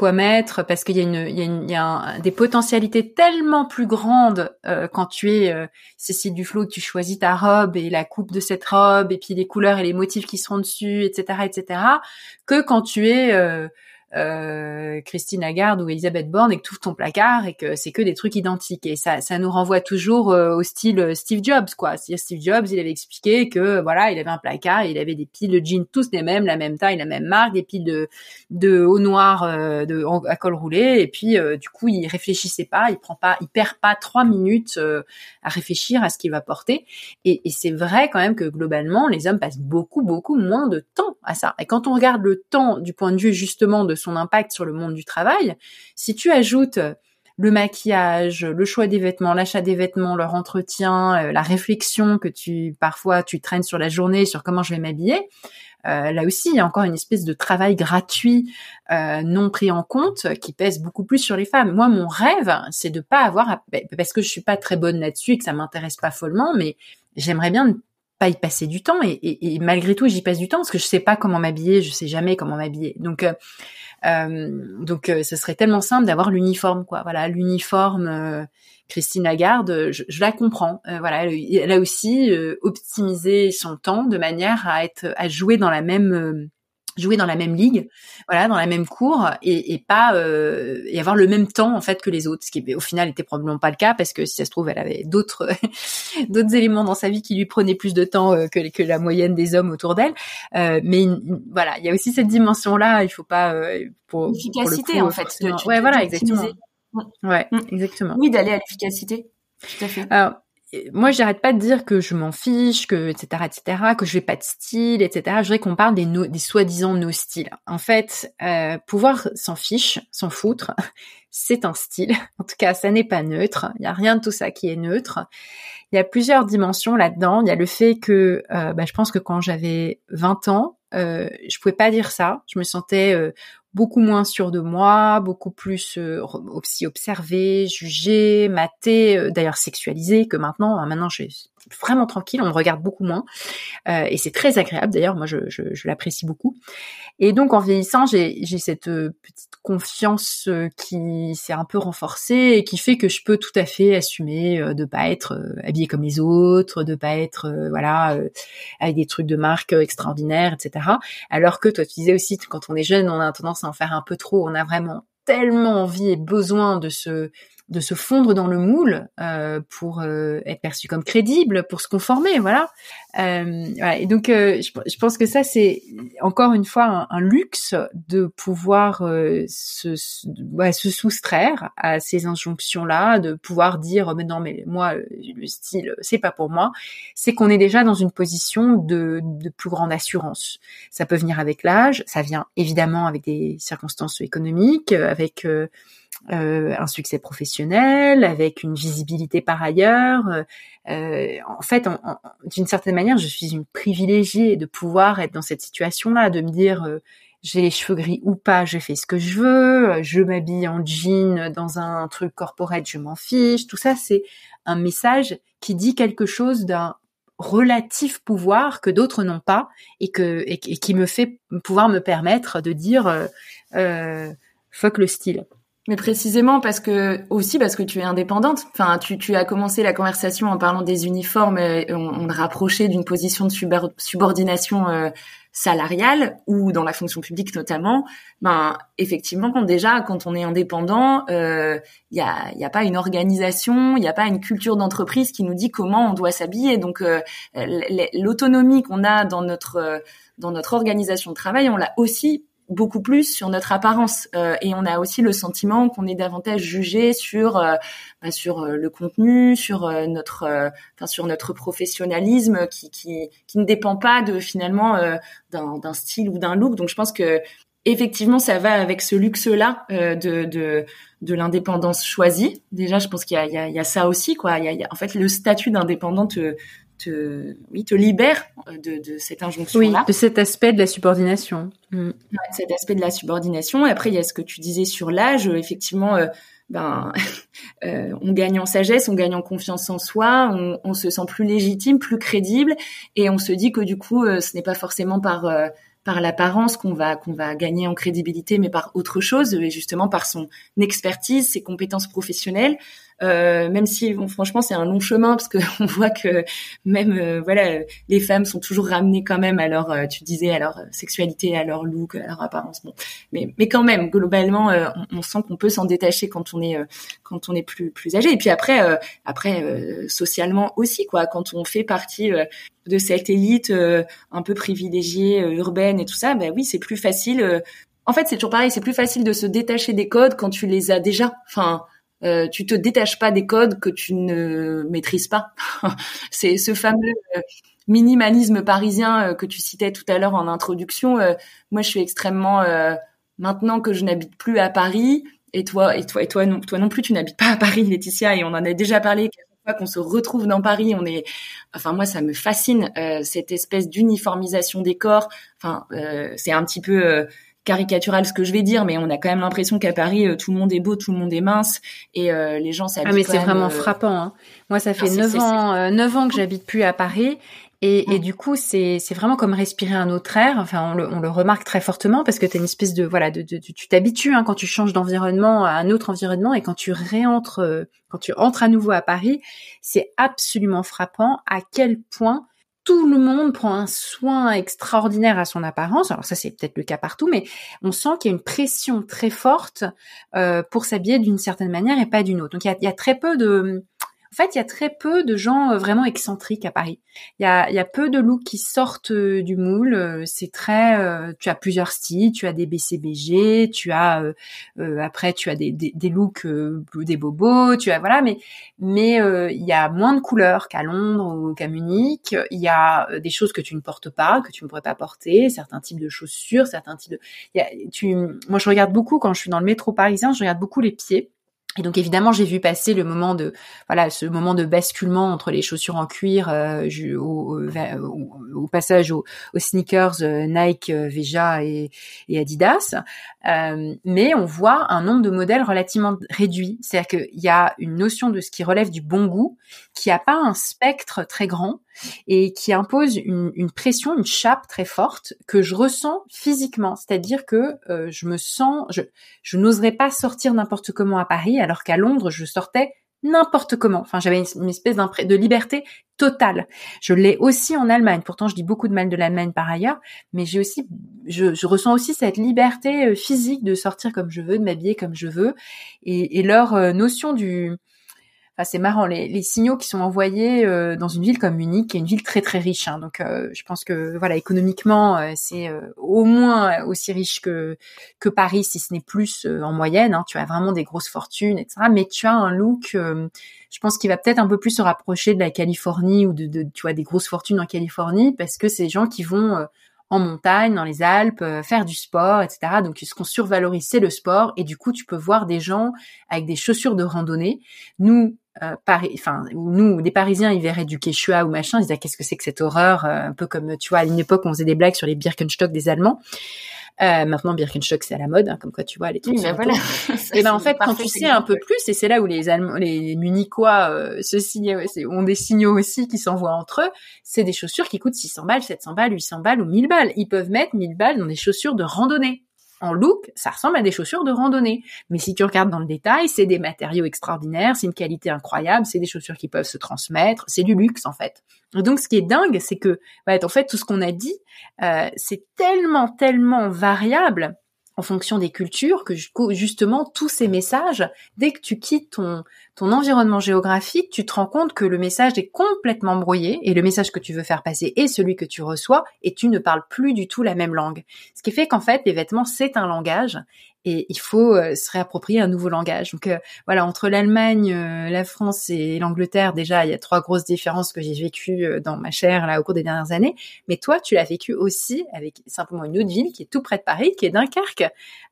quoi mettre, parce qu'il y a, une, il y a, a des potentialités tellement plus grandes euh, quand tu es euh, Cécile Duflo, que tu choisis ta robe et la coupe de cette robe, et puis les couleurs et les motifs qui seront dessus, etc., etc., que quand tu es euh, euh, Christine Lagarde ou Elisabeth Borne et que tu ouvres ton placard et que c'est que des trucs identiques. Et ça, ça nous renvoie toujours euh, au style euh, Steve Jobs, quoi. C'est-à-dire Steve Jobs, il avait expliqué que voilà, il avait un placard, il avait des piles de jeans tous les mêmes, la même taille, la même marque, des piles de de haut noir de à col roulé. Et puis du coup, il réfléchissait pas, il prend pas, il perd pas trois minutes à réfléchir à ce qu'il va porter. Et, et c'est vrai quand même que globalement, les hommes passent beaucoup beaucoup moins de temps à ça. Et quand on regarde le temps du point de vue justement de son impact sur le monde du travail, si tu ajoutes le maquillage, le choix des vêtements, l'achat des vêtements, leur entretien, euh, la réflexion que tu parfois tu traînes sur la journée sur comment je vais m'habiller, euh, là aussi il y a encore une espèce de travail gratuit euh, non pris en compte qui pèse beaucoup plus sur les femmes. Moi mon rêve c'est de pas avoir ben, parce que je suis pas très bonne là-dessus et que ça m'intéresse pas follement, mais j'aimerais bien pas y passer du temps et, malgré tout j'y passe du temps parce que je sais pas comment m'habiller, je sais jamais comment m'habiller. Donc euh, donc euh, ce serait tellement simple d'avoir l'uniforme, quoi. Voilà, l'uniforme. Euh, Christine Lagarde, je, je la comprends. voilà, elle, a aussi optimisé son temps de manière à être, à jouer dans la même jouer dans la même ligue, voilà, dans la même cour et, et pas euh, et avoir le même temps en fait que les autres, ce qui au final était probablement pas le cas parce que si ça se trouve elle avait d'autres d'autres éléments dans sa vie qui lui prenaient plus de temps euh, que, que la moyenne des hommes autour d'elle. Euh, mais voilà, il y a aussi cette dimension là, il faut pas
pour l'efficacité en fait.
ouais, voilà, exactement. Ouais, exactement.
Oui, d'aller à l'efficacité. Tout à fait.
Alors, moi, j'arrête pas de dire que je m'en fiche, que etc. etc. que je vais pas de style, etc. Je voudrais qu'on parle des, soi-disant nos styles. En fait, euh, pouvoir s'en fiche, s'en foutre, c'est un style. En tout cas, ça n'est pas neutre. Il y a rien de tout ça qui est neutre. Il y a plusieurs dimensions là-dedans. Il y a le fait que, euh, bah, je pense que quand j'avais 20 ans, euh, je pouvais pas dire ça. Je me sentais euh, beaucoup moins sûre de moi, beaucoup plus euh, aussi observée, jugée, matée, euh, d'ailleurs sexualisée que maintenant. Hein, maintenant, je suis vraiment tranquille, on me regarde beaucoup moins euh, et c'est très agréable. D'ailleurs, moi, je, je, je l'apprécie beaucoup. Et donc, en vieillissant, j'ai cette petite confiance qui s'est un peu renforcée et qui fait que je peux tout à fait assumer de pas être habillée comme les autres, de pas être voilà avec des trucs de marque extraordinaires, etc. Alors que toi, tu disais aussi quand on est jeune, on a tendance en faire un peu trop. On a vraiment tellement envie et besoin de se de se fondre dans le moule euh, pour euh, être perçu comme crédible, pour se conformer, voilà. Euh, Et donc, euh, je, pense que ça, c'est encore une fois un, luxe de pouvoir euh, se, se soustraire à ces injonctions-là, de pouvoir dire mais non, mais moi, le style, c'est pas pour moi. C'est qu'on est déjà dans une position de, de plus grande assurance. Ça peut venir avec l'âge, ça vient évidemment avec des circonstances économiques, avec euh, un succès professionnel, avec une visibilité par ailleurs. Euh, euh en fait, d'une certaine manière, je suis une privilégiée de pouvoir être dans cette situation-là, de me dire, euh, j'ai les cheveux gris ou pas, je fais ce que je veux, je m'habille en jean dans un truc corporate, je m'en fiche. Tout ça, c'est un message qui dit quelque chose d'un relatif pouvoir que d'autres n'ont pas et que et, qui me fait pouvoir me permettre de dire euh, euh, fuck le style.
Mais précisément parce que aussi parce que tu es indépendante. Enfin, tu, tu as commencé la conversation en parlant des uniformes. on, on rapprochait d'une position de subordination euh, salariale ou dans la fonction publique notamment. Ben effectivement, déjà quand on est indépendant, il euh, y a y a pas une organisation, il y a pas une culture d'entreprise qui nous dit comment on doit s'habiller. Donc euh, l'autonomie qu'on a dans notre dans notre organisation de travail, on l'a aussi beaucoup plus sur notre apparence euh, et on a aussi le sentiment qu'on est davantage jugé sur euh, bah, sur euh, le contenu, sur notre enfin sur notre professionnalisme qui, qui qui ne dépend pas de finalement d'un d'un style ou d'un look. Donc je pense que effectivement ça va avec ce luxe là de de de l'indépendance choisie. Déjà, je pense qu'il y a, y, a, il y a ça aussi, quoi. Il y a, il y a, en fait, le statut d'indépendant te, te, oui, te libère euh, de, de cette injonction-là.
Oui, de cet aspect de la subordination.
Mm. cet aspect de la subordination. Et après, il y a ce que tu disais sur l'âge. Effectivement, euh, ben, euh, on gagne en sagesse, on gagne en confiance en soi, on, on, se sent plus légitime, plus crédible, et on se dit que du coup, ce n'est pas forcément par par l'apparence qu'on va qu'on va gagner en crédibilité, mais par autre chose, et justement par son expertise, ses compétences professionnelles. Euh, même si bon, franchement c'est un long chemin parce que on voit que même euh, voilà les femmes sont toujours ramenées quand même à leur euh, tu disais à leur sexualité à leur look à leur apparence. Bon mais mais quand même globalement on, on, sent qu'on peut s'en détacher quand on est quand on est plus plus âgé. Et puis après après socialement aussi quoi. Quand on fait partie de cette élite un peu privilégiée urbaine et tout ça ben oui c'est plus facile en fait c'est toujours pareil c'est plus facile de se détacher des codes quand tu les as déjà. Enfin euh, tu te détaches pas des codes que tu ne maîtrises pas. c'est ce fameux euh, minimalisme parisien euh, que tu citais tout à l'heure en introduction. moi, je suis extrêmement maintenant que je n'habite plus à Paris et toi et toi et toi non, toi non plus tu n'habites pas à Paris Laetitia et on en a déjà parlé qu'on se retrouve dans Paris, on est, enfin moi ça me fascine cette espèce d'uniformisation des corps. Enfin c'est un petit peu caricatural ce que je vais dire, mais on a quand même l'impression qu'à Paris, euh, tout le monde est beau, tout le monde est mince, et euh, les gens s'habillent.
Ah mais c'est vraiment euh, frappant. Hein. Moi, ça fait neuf ans, neuf ans que j'habite plus à Paris. Et, et, du coup, c'est c'est vraiment comme respirer un autre air. Enfin, on le, on le remarque très fortement parce que tu as une espèce de voilà, de, de, tu t'habitues hein, quand tu changes d'environnement à un autre environnement et quand tu réentres, quand tu entres à nouveau à Paris, c'est absolument frappant à quel point tout le monde prend un soin extraordinaire à son apparence. Alors ça, c'est peut-être le cas partout, mais on sent qu'il y a une pression très forte euh, pour s'habiller d'une certaine manière et pas d'une autre. Donc a, il y a très peu de en fait, il y a très peu de gens euh, vraiment excentriques à Paris. Il y a, y a peu de looks qui sortent euh, du moule. Euh, c'est très, tu as plusieurs styles. Tu as des BCBG, tu as après tu as des, des, des looks des bobos, tu as voilà. Mais mais il y a moins de couleurs qu'à Londres ou qu'à Munich. Il y a des choses que tu ne portes pas, que tu ne pourrais pas porter, certains types de chaussures, certains types de. Y a, tu, moi, je regarde beaucoup quand je suis dans le métro parisien, je regarde beaucoup les pieds. Et donc évidemment, j'ai vu passer le moment de voilà ce moment de basculement entre les chaussures en cuir euh, au, passage aux, sneakers euh, Nike, euh, Veja et, Adidas. mais on voit un nombre de modèles relativement réduit. C'est-à-dire qu'il y a une notion de ce qui relève du bon goût, qui a pas un spectre très grand et qui impose une, une, pression, une chape très forte que je ressens physiquement. C'est-à-dire que euh, je me sens, je, je n'oserais pas sortir n'importe comment à Paris, alors qu'à Londres, je sortais n'importe comment. Enfin, j'avais une, espèce de liberté totale. Je l'ai aussi en Allemagne. Pourtant, je dis beaucoup de mal de l'Allemagne par ailleurs, mais j'ai aussi, je, je, ressens aussi cette liberté euh, physique de sortir comme je veux, de m'habiller comme je veux, et, et leur euh, notion du c'est marrant les, signaux qui sont envoyés euh, dans une ville comme Munich, qui est une ville très très riche. Hein. donc, euh, je pense que voilà, économiquement, euh, c'est au moins aussi riche que que Paris, si ce n'est plus en moyenne. Hein. tu as vraiment des grosses fortunes, etc. Mais tu as un look, je pense qu'il va peut-être un peu plus se rapprocher de la Californie ou de, de tu vois des grosses fortunes en Californie, parce que c'est des gens qui vont en montagne, dans les Alpes, faire du sport, etc. Donc, ce qu'on survalorise, c'est le sport. Et du coup, tu peux voir des gens avec des chaussures de randonnée. Nous, euh, Paris, enfin nous, des Parisiens, ils verraient du Quechua ou machin, ils disaient qu'est-ce que c'est que cette horreur, euh, un peu comme tu vois à une époque on faisait des blagues sur les Birkenstock des Allemands. Euh, maintenant, Birkenstock, c'est à la mode, hein, comme quoi tu vois les trucs.
Oui, ben voilà.
et ben en fait, quand tu sais un peu plus, et c'est là où les Allemands, les Munichois euh, se signent, ont des signaux aussi qui s'envoient entre eux, c'est des chaussures qui coûtent 600 balles, 700 balles, 800 balles ou 1000 balles. Ils peuvent mettre 1000 balles dans des chaussures de randonnée en look, ça ressemble à des chaussures de randonnée. Mais si tu regardes dans le détail, c'est des matériaux extraordinaires, c'est une qualité incroyable, c'est des chaussures qui peuvent se transmettre, c'est du luxe en fait. Donc ce qui est dingue, c'est que en fait tout ce qu'on a dit, euh, c'est tellement tellement variable en fonction des cultures que justement tous ces messages, dès que tu quittes ton, environnement géographique, tu te rends compte que le message est complètement brouillé et le message que tu veux faire passer est celui que tu reçois et tu ne parles plus du tout la même langue. Ce qui fait qu'en fait, les vêtements, c'est un langage et il faut euh, se réapproprier un nouveau langage. Donc euh, voilà, entre l'Allemagne, euh, la France et l'Angleterre, déjà, il y a trois grosses différences que j'ai vécues dans ma chair là au cours des dernières années. Mais toi, tu l'as vécu aussi avec simplement une autre ville qui est tout près de Paris, qui est Dunkerque.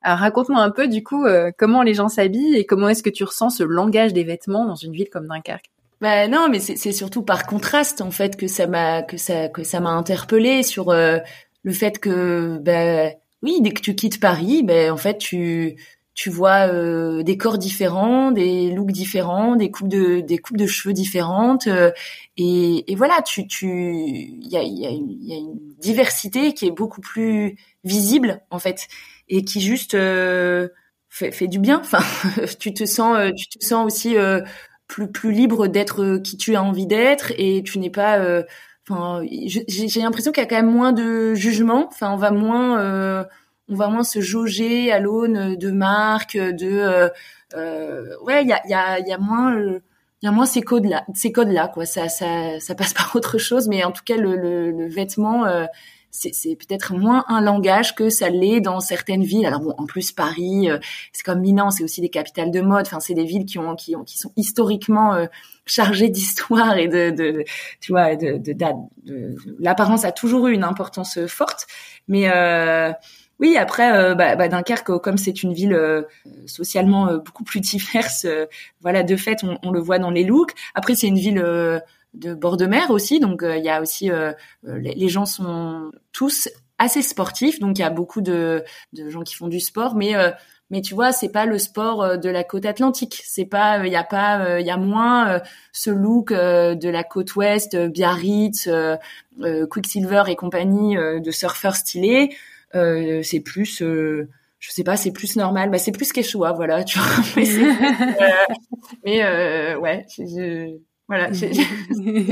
Raconte-moi un peu du coup comment les gens s'habillent et comment est-ce que tu ressens ce langage des vêtements dans une ville comme Dunkerque?
Bah non, mais c'est surtout par contraste en fait que ça m'a que ça que ça m'a interpellé sur le fait que bah, oui, dès que tu quittes Paris, ben en fait tu tu vois euh, des corps différents, des looks différents, des coupes de des coupes de cheveux différentes euh, et, et voilà, tu tu il y a y a, y a une diversité qui est beaucoup plus visible en fait et qui juste euh, fait, fait du bien. Enfin, tu te sens tu te sens aussi plus plus libre d'être qui tu as envie d'être et tu n'es pas J'ai l'impression qu'il y a quand même moins de jugement. Enfin, on va moins, euh, on va moins se jauger à l'aune de marques, de, euh, euh ouais, il y a, y a, y a moins, il y a moins ces codes là, ces codes là, quoi. Ça, ça, ça passe par autre chose, mais en tout cas, le, le vêtement. Euh, c'est peut-être moins un langage que ça l'est dans certaines villes. Alors bon, en plus Paris, c'est comme Milan, c'est aussi des capitales de mode. Enfin, c'est des villes qui ont qui ont qui sont historiquement chargé d'histoire et de, tu vois, de, l'apparence a toujours eu une importance euh, forte. Mais euh, oui, après, euh, bah, bah, Dunkerque, comme c'est une ville euh, socialement beaucoup plus diverse, voilà, de fait, on, le voit dans les looks. Après, c'est une ville de bord de mer aussi, donc il y a aussi les, les, gens sont tous assez sportifs, donc il y a beaucoup de, de gens qui font du sport, mais mais tu vois c'est pas le sport euh, de la côte atlantique. C'est pas il euh, y a pas il euh, y a moins ce look de la côte ouest Biarritz Quicksilver et compagnie de surfeurs stylés. C'est plus je sais pas c'est plus normal. Bah c'est plus Quechua voilà tu vois. Mais, mais ouais voilà, c'est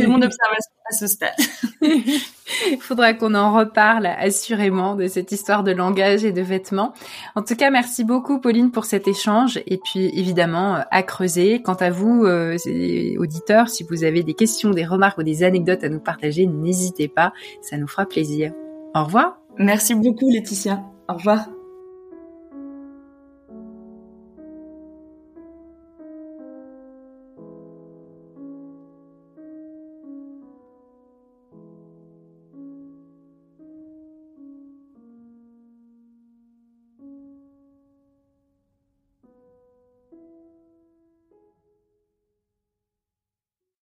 mon observation à ce stade.
Il faudra qu'on en reparle assurément de cette histoire de langage et de vêtements. En tout cas, merci beaucoup Pauline pour cet échange et puis évidemment à creuser. Quant à vous, euh, auditeurs, si vous avez des questions, des remarques ou des anecdotes à nous partager, n'hésitez pas, ça nous fera plaisir. Au revoir.
Merci beaucoup Laetitia. Au revoir.